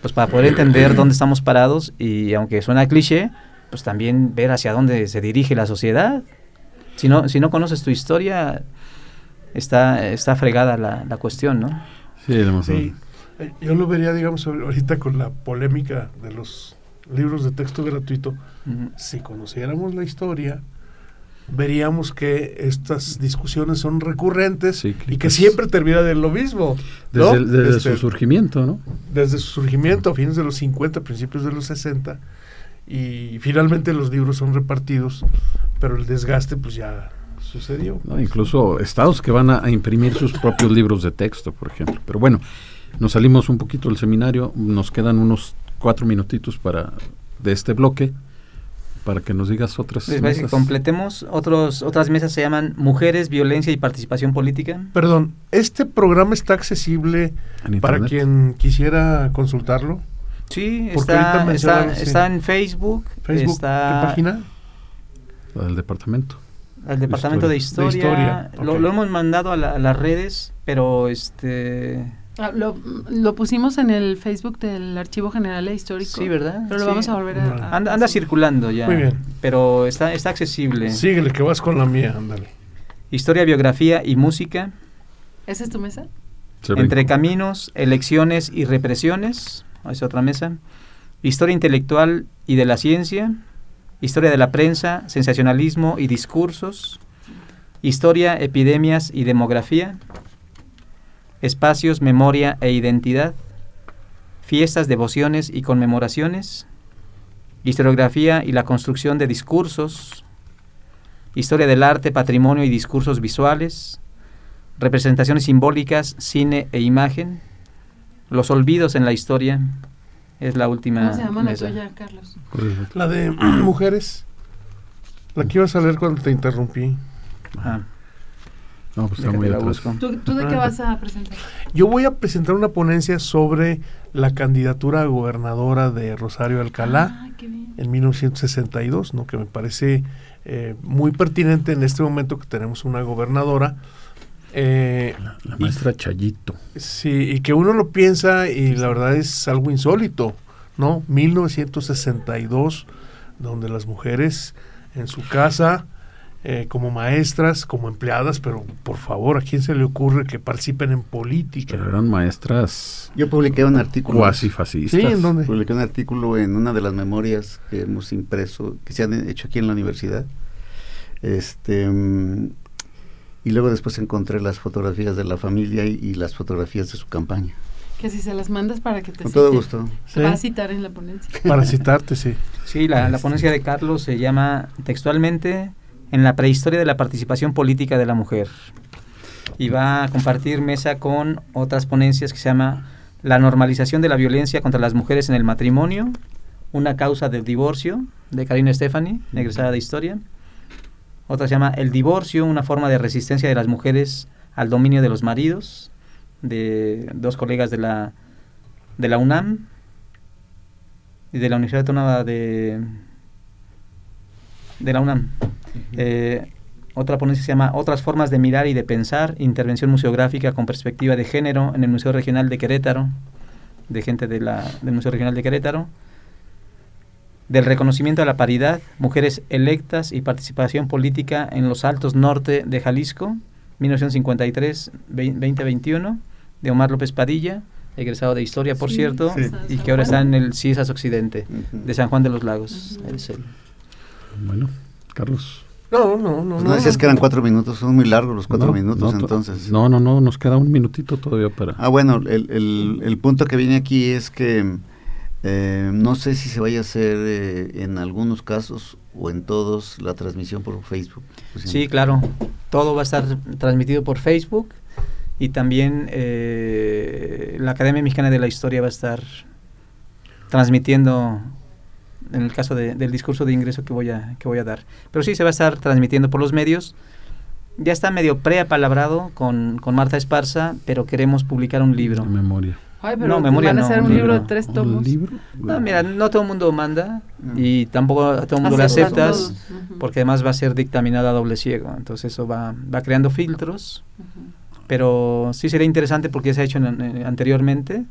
pues para poder entender dónde estamos parados y aunque suena cliché, pues también ver hacia dónde se dirige la sociedad. Si no, si no conoces tu historia, está, está fregada la, la cuestión, ¿no? Sí, Sí. Eh, Yo lo vería, digamos, ahorita con la polémica de los libros de texto gratuito. Si conociéramos la historia, veríamos que estas discusiones son recurrentes y que siempre terminan en lo mismo. ¿no? Desde, el- desde Este, su surgimiento, ¿no? desde su surgimiento a fines de los 50, principios de los 60, y finalmente los libros son repartidos, pero el desgaste pues ya sucedió. ¿no? Incluso estados que van a, a imprimir sus propios libros de texto, por ejemplo. Pero bueno, nos salimos un poquito del seminario, nos quedan unos cuatro minutitos para de este bloque para que nos digas otras Les parece que mesas. completemos. Otros, otras mesas se llaman Mujeres, Violencia y Participación Política. Perdón, ¿este programa está accesible para quien quisiera consultarlo? Sí, está, está, mencionaron, sí. está en Facebook. Facebook, está ¿qué página? La del departamento. Al departamento de Historia. De historia. Lo, ok. lo hemos mandado a, la- a las redes, pero este Ah, lo, lo pusimos en el Facebook del Archivo General e Histórico. sí, ¿verdad? Pero lo Sí. vamos a volver a... a- Anda, anda circulando ya. Muy bien. Pero está, está accesible. Síguele, que vas con la mía, ándale. Historia, biografía y música. ¿Esa es tu mesa? Se Entre caminos, elecciones y represiones. Es otra mesa. Historia intelectual y de la ciencia. Historia de la prensa, sensacionalismo y discursos. Historia, epidemias y demografía. Espacios, memoria e identidad. Fiestas, devociones y conmemoraciones. Historiografía y la construcción de discursos. Historia del arte, patrimonio y discursos visuales representaciones simbólicas, cine e imagen, los olvidos en la historia, es la última ¿Cómo se llama la mesa. tuya, Carlos? La de mujeres. La que ibas a leer cuando te interrumpí. Ah, No, pues está muy la atrás. busco. ¿Tú, tú de qué vas a presentar? Yo voy a presentar una ponencia sobre la candidatura a gobernadora de Rosario Alcalá. Ah, qué bien. en 1962, ¿no? que me parece eh, muy pertinente en este momento que tenemos una gobernadora. Eh, La, la y- maestra Chayito. sí, y que uno lo piensa y la verdad es algo insólito, ¿no? 1962, donde las mujeres en su casa, eh, como maestras, como empleadas, pero por favor, ¿a quién se le ocurre que participen en política? Pero eran maestras Yo publiqué un artículo. cuasi fascistas. Sí, ¿en dónde? Publiqué un artículo en una de las memorias que hemos impreso, que se han hecho aquí en la universidad. Este, mm, y luego después encontré las fotografías de la familia y, y las fotografías de su campaña. Que si se las mandas para que te Con todo gusto. Se va a citar en la ponencia. Para citarte, sí. Sí, la, la ponencia de Carlos se llama textualmente En la prehistoria de la participación política de la mujer. Y va a compartir mesa con otras ponencias que se llama La normalización de la violencia contra las mujeres en el matrimonio, una causa del divorcio, de Karina Stephanie, egresada de historia. Otra se llama El divorcio, una forma de resistencia de las mujeres al dominio de los maridos, de dos colegas de la, de la UNAM y de la Universidad Autónoma de, de la UNAM. Eh, otra ponencia se llama Otras formas de mirar y de pensar, intervención museográfica con perspectiva de género en el Museo Regional de Querétaro, de gente de la, del Museo Regional de Querétaro. Del reconocimiento a la paridad, mujeres electas y participación política en los altos norte de Jalisco, 1953-2021, de Omar López Padilla, egresado de Historia, por cierto, y que ahora está en el CIESAS Occidente, de San Juan de los Lagos. Bueno, Carlos. No, no, no. Pues no, decías que eran cuatro minutos, son muy largos los cuatro minutos entonces. No, no, no, nos queda un minutito todavía para... Ah, bueno, el, el, el punto que viene aquí es que eh, no sé si se vaya a hacer eh, en algunos casos o en todos la transmisión por Facebook. Sí, claro, todo va a estar transmitido por Facebook y también eh, la Academia Mexicana de la Historia va a estar transmitiendo en el caso del discurso de ingreso que voy a que voy a dar. Pero sí se va a estar transmitiendo por los medios. Ya está medio preapalabrado con, con Marta Esparza, pero queremos publicar un libro. memoria. Ay, pero no, memoria van a hacer un libro, de tres tomos. No, mira, no todo el mundo manda y tampoco a todo el mundo lo aceptas, porque además va a ser dictaminado a doble ciego. Entonces eso va, va creando filtros, pero sí sería interesante porque ya se ha hecho anteriormente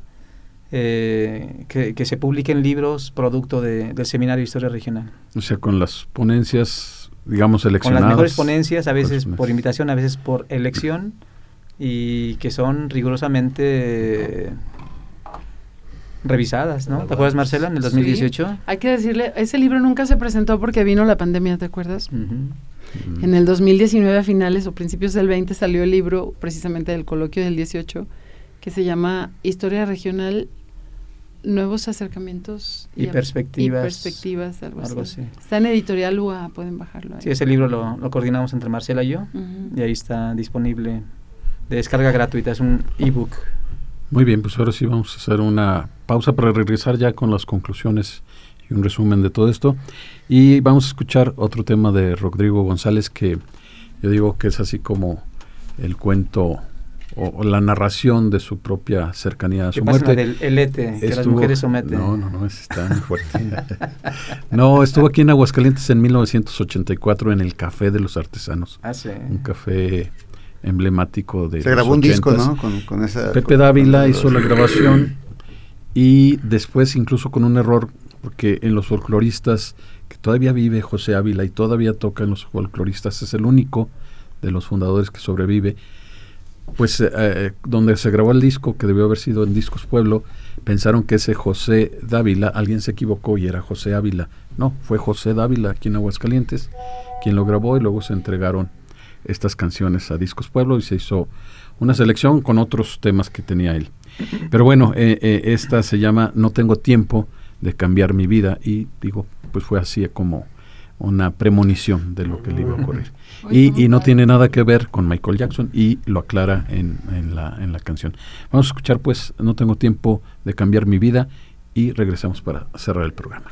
eh, que, se publiquen libros producto del Seminario de Historia Regional. O sea, con las ponencias, digamos, seleccionadas. Con las mejores ponencias, a veces por invitación, a veces por elección, y que son rigurosamente revisadas, ¿no? ¿Te acuerdas, Marcela, en el 2018? Hay que decirle, ese libro nunca se presentó porque vino la pandemia, ¿te acuerdas? En el 2019 a finales o principios del 20 salió el libro precisamente del coloquio del 18 que se llama Historia Regional nuevos acercamientos y, perspectivas. Y perspectivas, algo, así. Está en Editorial UA, pueden bajarlo. Ahí. Sí, ese libro lo, coordinamos entre Marcela y yo, y ahí está disponible de descarga gratuita, es un ebook. Muy bien, pues ahora sí vamos a hacer una pausa para regresar ya con las conclusiones y un resumen de todo esto. Y vamos a escuchar otro tema de Rodrigo González que yo digo que es así como el cuento o, la narración de su propia cercanía a su muerte. Del elete, que las mujeres someten. No, no, no, está muy fuerte. no, estuvo aquí en Aguascalientes en 1984 en el Café de los Artesanos. Ah, sí. Un café emblemático de Se grabó un disco, ¿no? Con, esa, Pepe Dávila hizo la grabación y después incluso con un error, porque en los folcloristas, que todavía vive José Ávila y todavía toca en los folcloristas, es el único de los fundadores que sobrevive pues eh, eh, donde se grabó el disco, que debió haber sido en Discos Pueblo, pensaron que ese José Dávila, alguien se equivocó y era José Ávila. No, fue José Dávila aquí en Aguascalientes quien lo grabó y luego se entregaron estas canciones a Discos Pueblo y se hizo una selección con otros temas que tenía él. Pero bueno, eh, esta se llama No tengo tiempo de cambiar mi vida y digo, pues fue así como una premonición de lo que le iba a ocurrir. Y, no tiene nada que ver con Michael Jackson y lo aclara en, en, la, en la canción. Vamos a escuchar pues No tengo tiempo de cambiar mi vida y regresamos para cerrar el programa.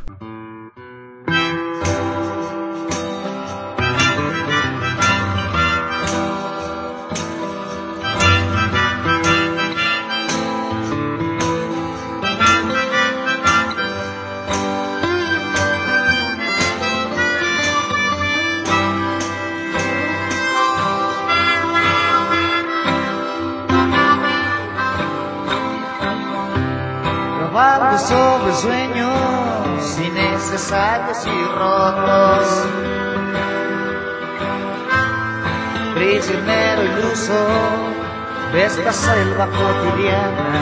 Esta selva cotidiana.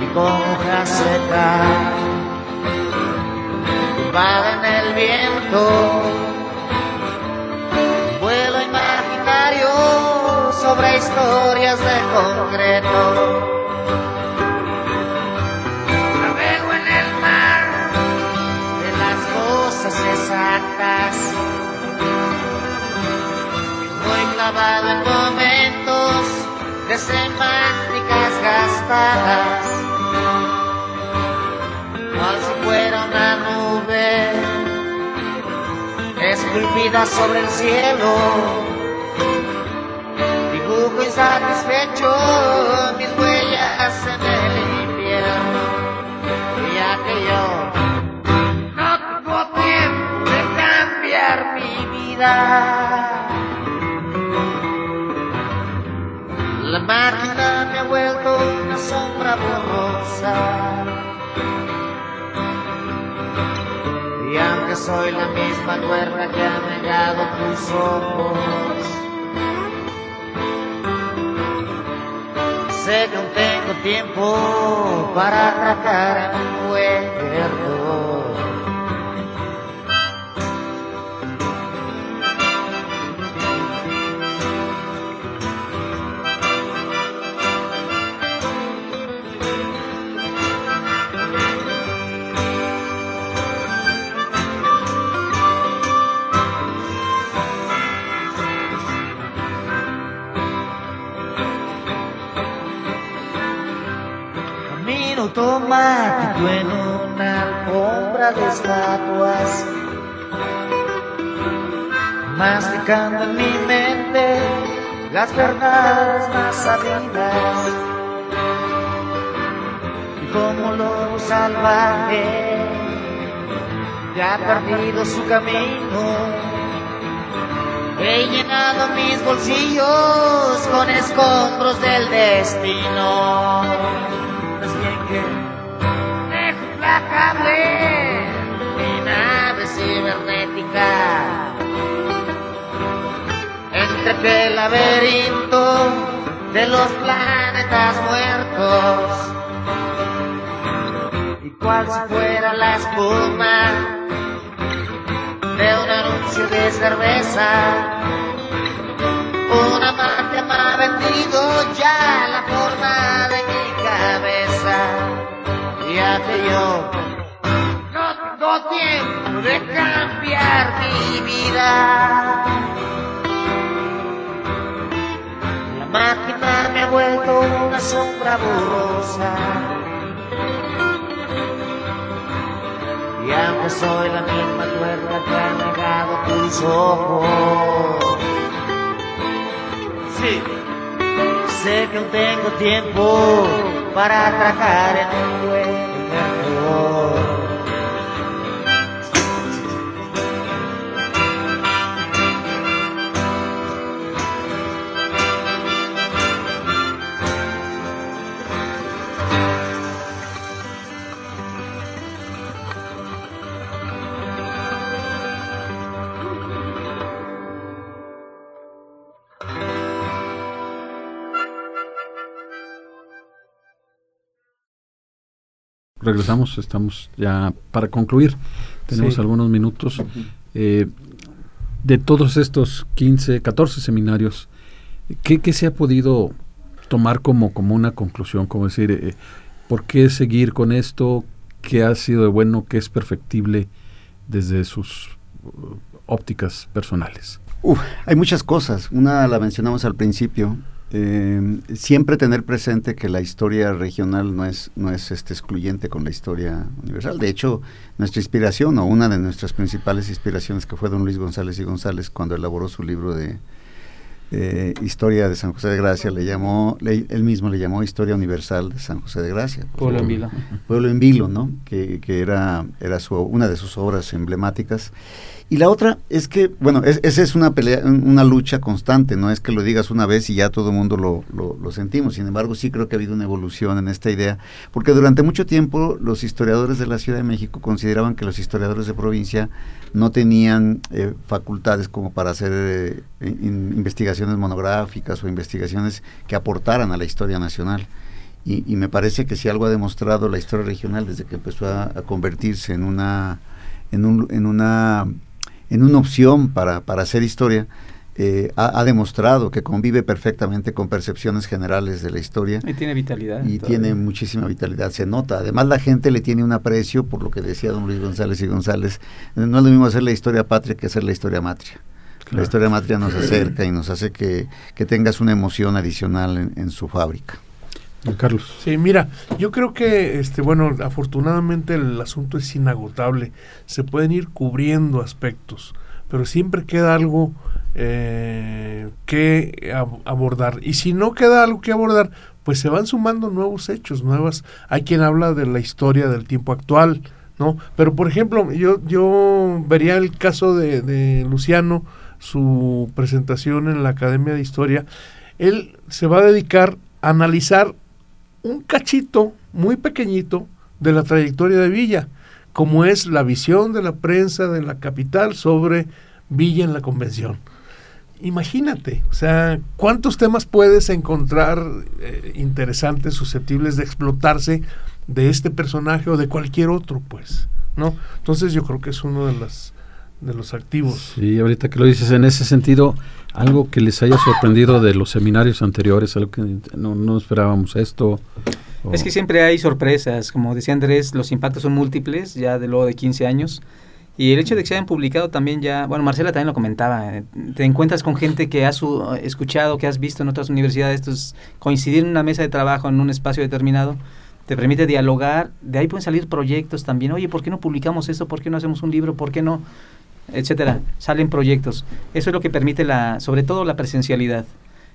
Y con hoja seca, tumbada en el viento, vuelo imaginario sobre historias de concreto. exactas. En momentos de semánticas gastadas, cual si fuera una nube esculpida sobre el cielo. Dibujo insatisfecho mis huellas en el invierno. Ya que yo no tengo tiempo de cambiar mi vida. Vuelto una sombra borrosa. Y aunque soy la misma tuerca que ha negado tus ojos, sé que aún tengo tiempo para atracar automático en una alfombra de estatuas, masticando en mi mente las verdades más sabidas. Y como lobo salvaje, ya ha perdido su camino. He llenado mis bolsillos con escombros del destino implacable mi nave cibernética. Entre el laberinto de los planetas muertos y cual si fuera la espuma de un anuncio de cerveza. Una magia me ha vendido ya la forma de mi cabeza ya que yo no tengo tiempo de cambiar mi vida. La máquina me ha vuelto una sombra borrosa. Y aunque soy la misma tuerca que ha negado tus ojos, sí, sé que aún tengo tiempo para atracar en un buen regresamos, estamos ya para concluir. Tenemos algunos minutos. Eh, de todos estos 15, 14 seminarios, ¿qué, se ha podido tomar como, como una conclusión? Como decir, eh, ¿por qué seguir con esto? ¿Qué ha sido de bueno? ¿Qué es perfectible desde sus uh, ópticas personales? hay muchas cosas. Una la mencionamos al principio, eh, siempre tener presente que la historia regional no es, no es este, excluyente con la historia universal. De hecho, nuestra inspiración o una de nuestras principales inspiraciones que fue don Luis González y González cuando elaboró su libro de eh, Historia de San José de Gracia, le llamó, él mismo le llamó Historia Universal de San José de Gracia. Pueblo en Vilo. Pueblo en Vilo, ¿no? Que, que era, era su, una de sus obras emblemáticas. Y la otra es que, bueno, esa es una pelea, una lucha constante, no es que lo digas una vez y ya todo el mundo lo, lo, sentimos. Sin embargo, sí creo que ha habido una evolución en esta idea, porque durante mucho tiempo los historiadores de la Ciudad de México consideraban que los historiadores de provincia no tenían eh, facultades como para hacer eh, investigaciones monográficas o investigaciones que aportaran a la historia nacional. Y, me parece que si algo ha demostrado la historia regional desde que empezó a, a convertirse en una en, un, en una en una opción para, para hacer historia, eh, ha, demostrado que convive perfectamente con percepciones generales de la historia. Y tiene vitalidad. Y tiene muchísima vitalidad, se nota. Además la gente le tiene un aprecio por lo que decía don Luis González y González. No es lo mismo hacer la historia patria que hacer la historia matria. La historia matria nos acerca y nos hace que, tengas una emoción adicional en, en su fábrica. Carlos. Sí, mira, yo creo que, este, bueno, afortunadamente el asunto es inagotable. Se pueden ir cubriendo aspectos, pero siempre queda algo eh, que abordar. Y si no queda algo que abordar, pues se van sumando nuevos hechos, nuevas. Hay quien habla de la historia del tiempo actual, ¿no? Pero por ejemplo, yo, yo vería el caso de Luciano, su presentación en la Academia de Historia. Él se va a dedicar a analizar un cachito muy pequeñito de la trayectoria de Villa, como es la visión de la prensa de la capital sobre Villa en la convención. Imagínate, o sea, ¿cuántos temas puedes encontrar eh, interesantes, susceptibles de explotarse de este personaje o de cualquier otro, pues? ¿No? Entonces yo creo que es uno de de los activos. Sí, ahorita que lo dices, en ese sentido, algo que les haya sorprendido de los seminarios anteriores, algo que no, no esperábamos esto. Es que siempre hay sorpresas, como decía Andrés, los impactos son múltiples, ya de luego de 15 años. Y el hecho de que se hayan publicado también ya, bueno, Marcela también lo comentaba, te encuentras con gente que has escuchado, que has visto en otras universidades, entonces coincidir en una mesa de trabajo en un espacio determinado te permite dialogar, de ahí pueden salir proyectos también, oye, ¿por qué no publicamos esto? ¿Por qué no hacemos un libro? ¿Por qué no? Etcétera, salen proyectos. Eso es lo que permite la, sobre todo la presencialidad.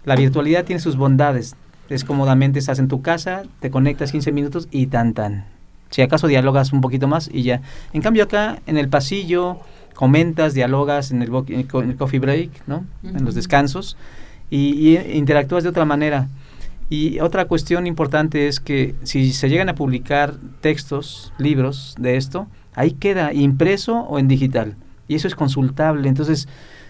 La virtualidad tiene sus bondades. Es cómodamente estás en tu casa, te conectas 15 minutos y tan tan. Si acaso dialogas un poquito más y ya. En cambio acá en el pasillo comentas, dialogas en el, coffee break, ¿no? En los descansos y, y interactúas de otra manera. Y otra cuestión importante es que si se llegan a publicar textos, libros de esto, ahí queda impreso o en digital y eso es consultable. Entonces,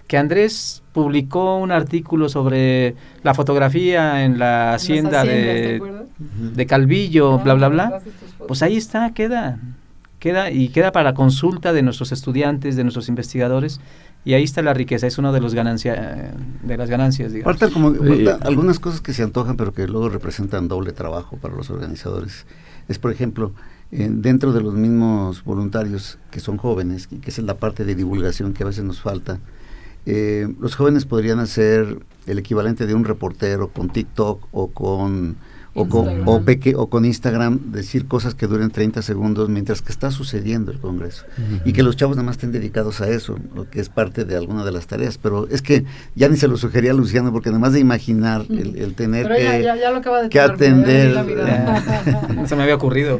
que Andrés publicó un artículo sobre la fotografía en la hacienda de, de, Calvillo, bla, bla, bla, pues ahí está, queda, queda y queda para consulta de nuestros estudiantes, de nuestros investigadores. Y ahí está la riqueza, es una de, los ganancia, de las ganancias. Digamos. como, algunas cosas que se antojan, pero que luego representan doble trabajo para los organizadores. Es, por ejemplo, dentro de los mismos voluntarios que son jóvenes, y que es la parte de divulgación que a veces nos falta, eh, los jóvenes podrían hacer el equivalente de un reportero con TikTok o con o con, o, o con Instagram decir cosas que duren 30 segundos mientras que está sucediendo el Congreso. Y que los chavos nada más estén dedicados a eso, lo que es parte de alguna de las tareas. Pero es que ya ni se lo sugería a Luciano, porque nada más de imaginar el, tener que, atender... se me había ocurrido.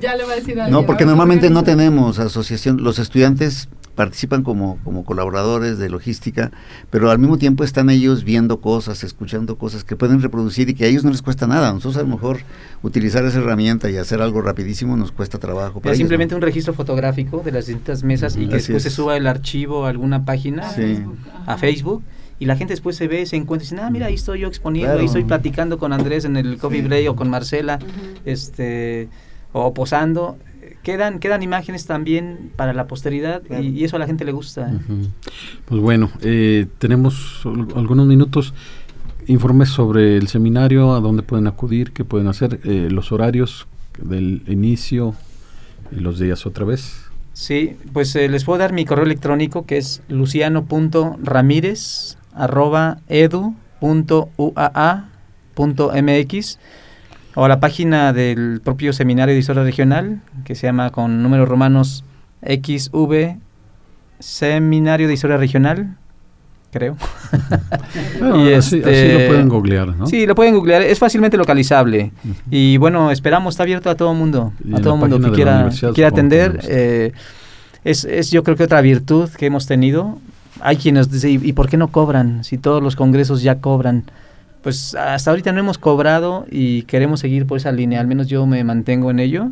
no, porque normalmente no tenemos asociación. Los estudiantes participan como, como colaboradores de logística, pero al mismo tiempo están ellos viendo cosas, escuchando cosas que pueden reproducir y que a ellos no les cuesta nada. Nosotros a lo mejor utilizar esa herramienta y hacer algo rapidísimo nos cuesta trabajo. Es simplemente un registro fotográfico de las distintas mesas y que después se suba el archivo a alguna página, a Facebook y la gente después se ve, se encuentra y dice, ah, mira, ahí estoy yo exponiendo, ahí estoy platicando con Andrés en el coffee break o con Marcela, este, o posando quedan, quedan imágenes también para la posteridad y, eso a la gente le gusta. Pues bueno, eh, tenemos algunos minutos. Informes sobre el seminario, a dónde pueden acudir, qué pueden hacer, eh, los horarios del inicio y los días otra vez. Sí, pues eh, les puedo dar mi correo electrónico que es luciano.ramírez.edu.uaa.mx o a la página del propio Seminario de Historia Regional, que se llama con números romanos XV Seminario de Historia Regional, creo. y así, lo este, pueden googlear, ¿no? Sí, lo pueden googlear, es fácilmente localizable. Y bueno, esperamos, está abierto a todo mundo, a todo mundo que quiera, quiera atender. Eh, es, es yo creo que otra virtud que hemos tenido. Hay quienes dicen, ¿y por qué no cobran? Si todos los congresos ya cobran pues hasta ahorita no hemos cobrado y queremos seguir por esa línea, al menos yo me mantengo en ello.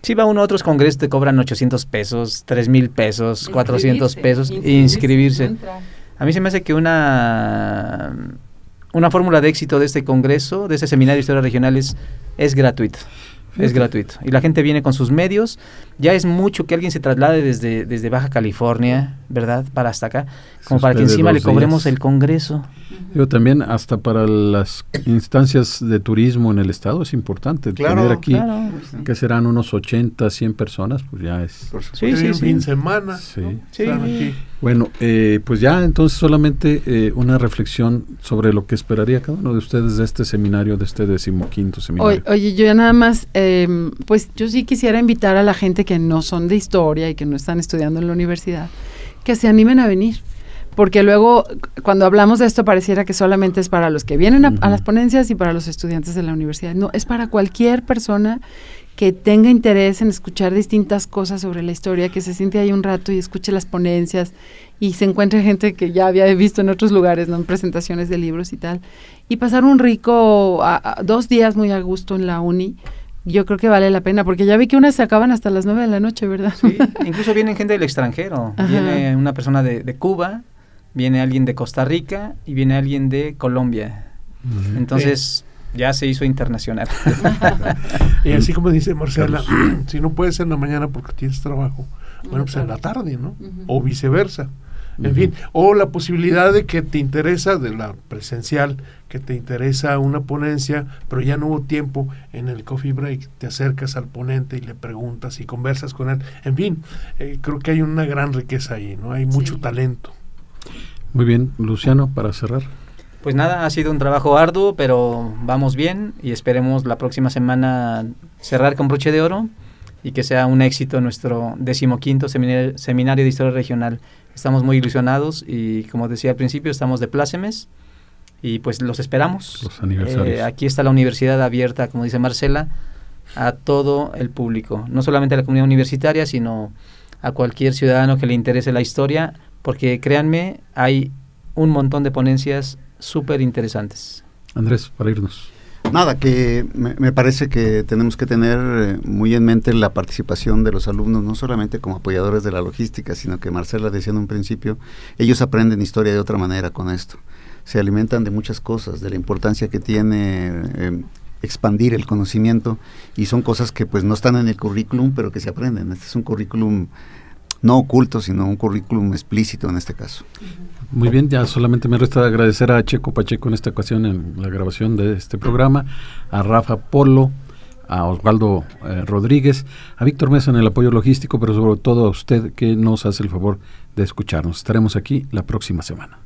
Si va uno a otros congresos te cobran 800 pesos, 3 mil pesos, 400 pesos e inscribirse. A mí se me hace que una, una fórmula de éxito de este congreso, de este seminario de historia regional es, es gratuito. Es gratuito. Y la gente viene con sus medios. Ya es mucho que alguien se traslade desde, desde Baja California, ¿verdad? Para hasta acá. Como para que encima le cobremos el Congreso. Yo también, hasta para las instancias de turismo en el Estado es importante. Tener aquí, que serán unos 80, 100 personas, pues ya es. Sí, sí, sí. Fin semana. Sí. sí. Bueno, eh, pues ya entonces solamente eh, una reflexión sobre lo que esperaría cada uno de ustedes de este seminario, de este decimoquinto seminario. Oye, yo ya nada más, em, pues yo sí quisiera invitar a la gente que no son de historia y que no están estudiando en la universidad, que se animen a venir porque luego cuando hablamos de esto pareciera que solamente es para los que vienen a, las ponencias y para los estudiantes de la universidad. No, es para cualquier persona que tenga interés en escuchar distintas cosas sobre la historia, que se siente ahí un rato y escuche las ponencias y se encuentre gente que ya había visto en otros lugares, ¿no? en presentaciones de libros y tal, y pasar un rico dos días muy a gusto en la uni yo creo que vale la pena, porque ya vi que unas se acaban hasta las nueve de la noche, ¿verdad? Sí, incluso vienen gente del extranjero. Viene una persona de, Cuba, viene alguien de Costa Rica y viene alguien de Colombia. Entonces, ya se hizo internacional. y así como dice Marcela, si no puede ser en la mañana porque tienes trabajo, bueno, pues en la tarde, ¿no? O viceversa. En fin, o la posibilidad de que te interesa, de la presencial, que te interesa una ponencia, pero ya no hubo tiempo en el coffee break, te acercas al ponente y le preguntas y conversas con él. En fin, eh, creo que hay una gran riqueza ahí, ¿no? Hay mucho talento. Muy bien, Luciano, para cerrar. Pues nada, ha sido un trabajo arduo, pero vamos bien y esperemos la próxima semana cerrar con broche de oro y que sea un éxito nuestro decimoquinto seminario, seminario de historia regional. Estamos muy ilusionados y como decía al principio, estamos de plácemes y pues los esperamos. Los aniversarios. Eh, aquí está la universidad abierta, como dice Marcela, a todo el público, no solamente a la comunidad universitaria, sino a cualquier ciudadano que le interese la historia, porque créanme, hay un montón de ponencias súper interesantes. Andrés, para irnos. Nada, que me, parece que tenemos que tener eh, muy en mente la participación de los alumnos, no solamente como apoyadores de la logística, sino que Marcela decía en un principio, ellos aprenden historia de otra manera con esto. Se alimentan de muchas cosas, de la importancia que tiene eh, expandir el conocimiento y son cosas que pues no están en el currículum, pero que se aprenden. Este es un currículum no oculto, sino un currículum explícito en este caso. Muy bien, ya solamente me resta agradecer a Checo Pacheco en esta ocasión en la grabación de este programa, a Rafa Polo, a Osvaldo eh, Rodríguez, a Víctor Mesa en el apoyo logístico, pero sobre todo a usted que nos hace el favor de escucharnos. Estaremos aquí la próxima semana.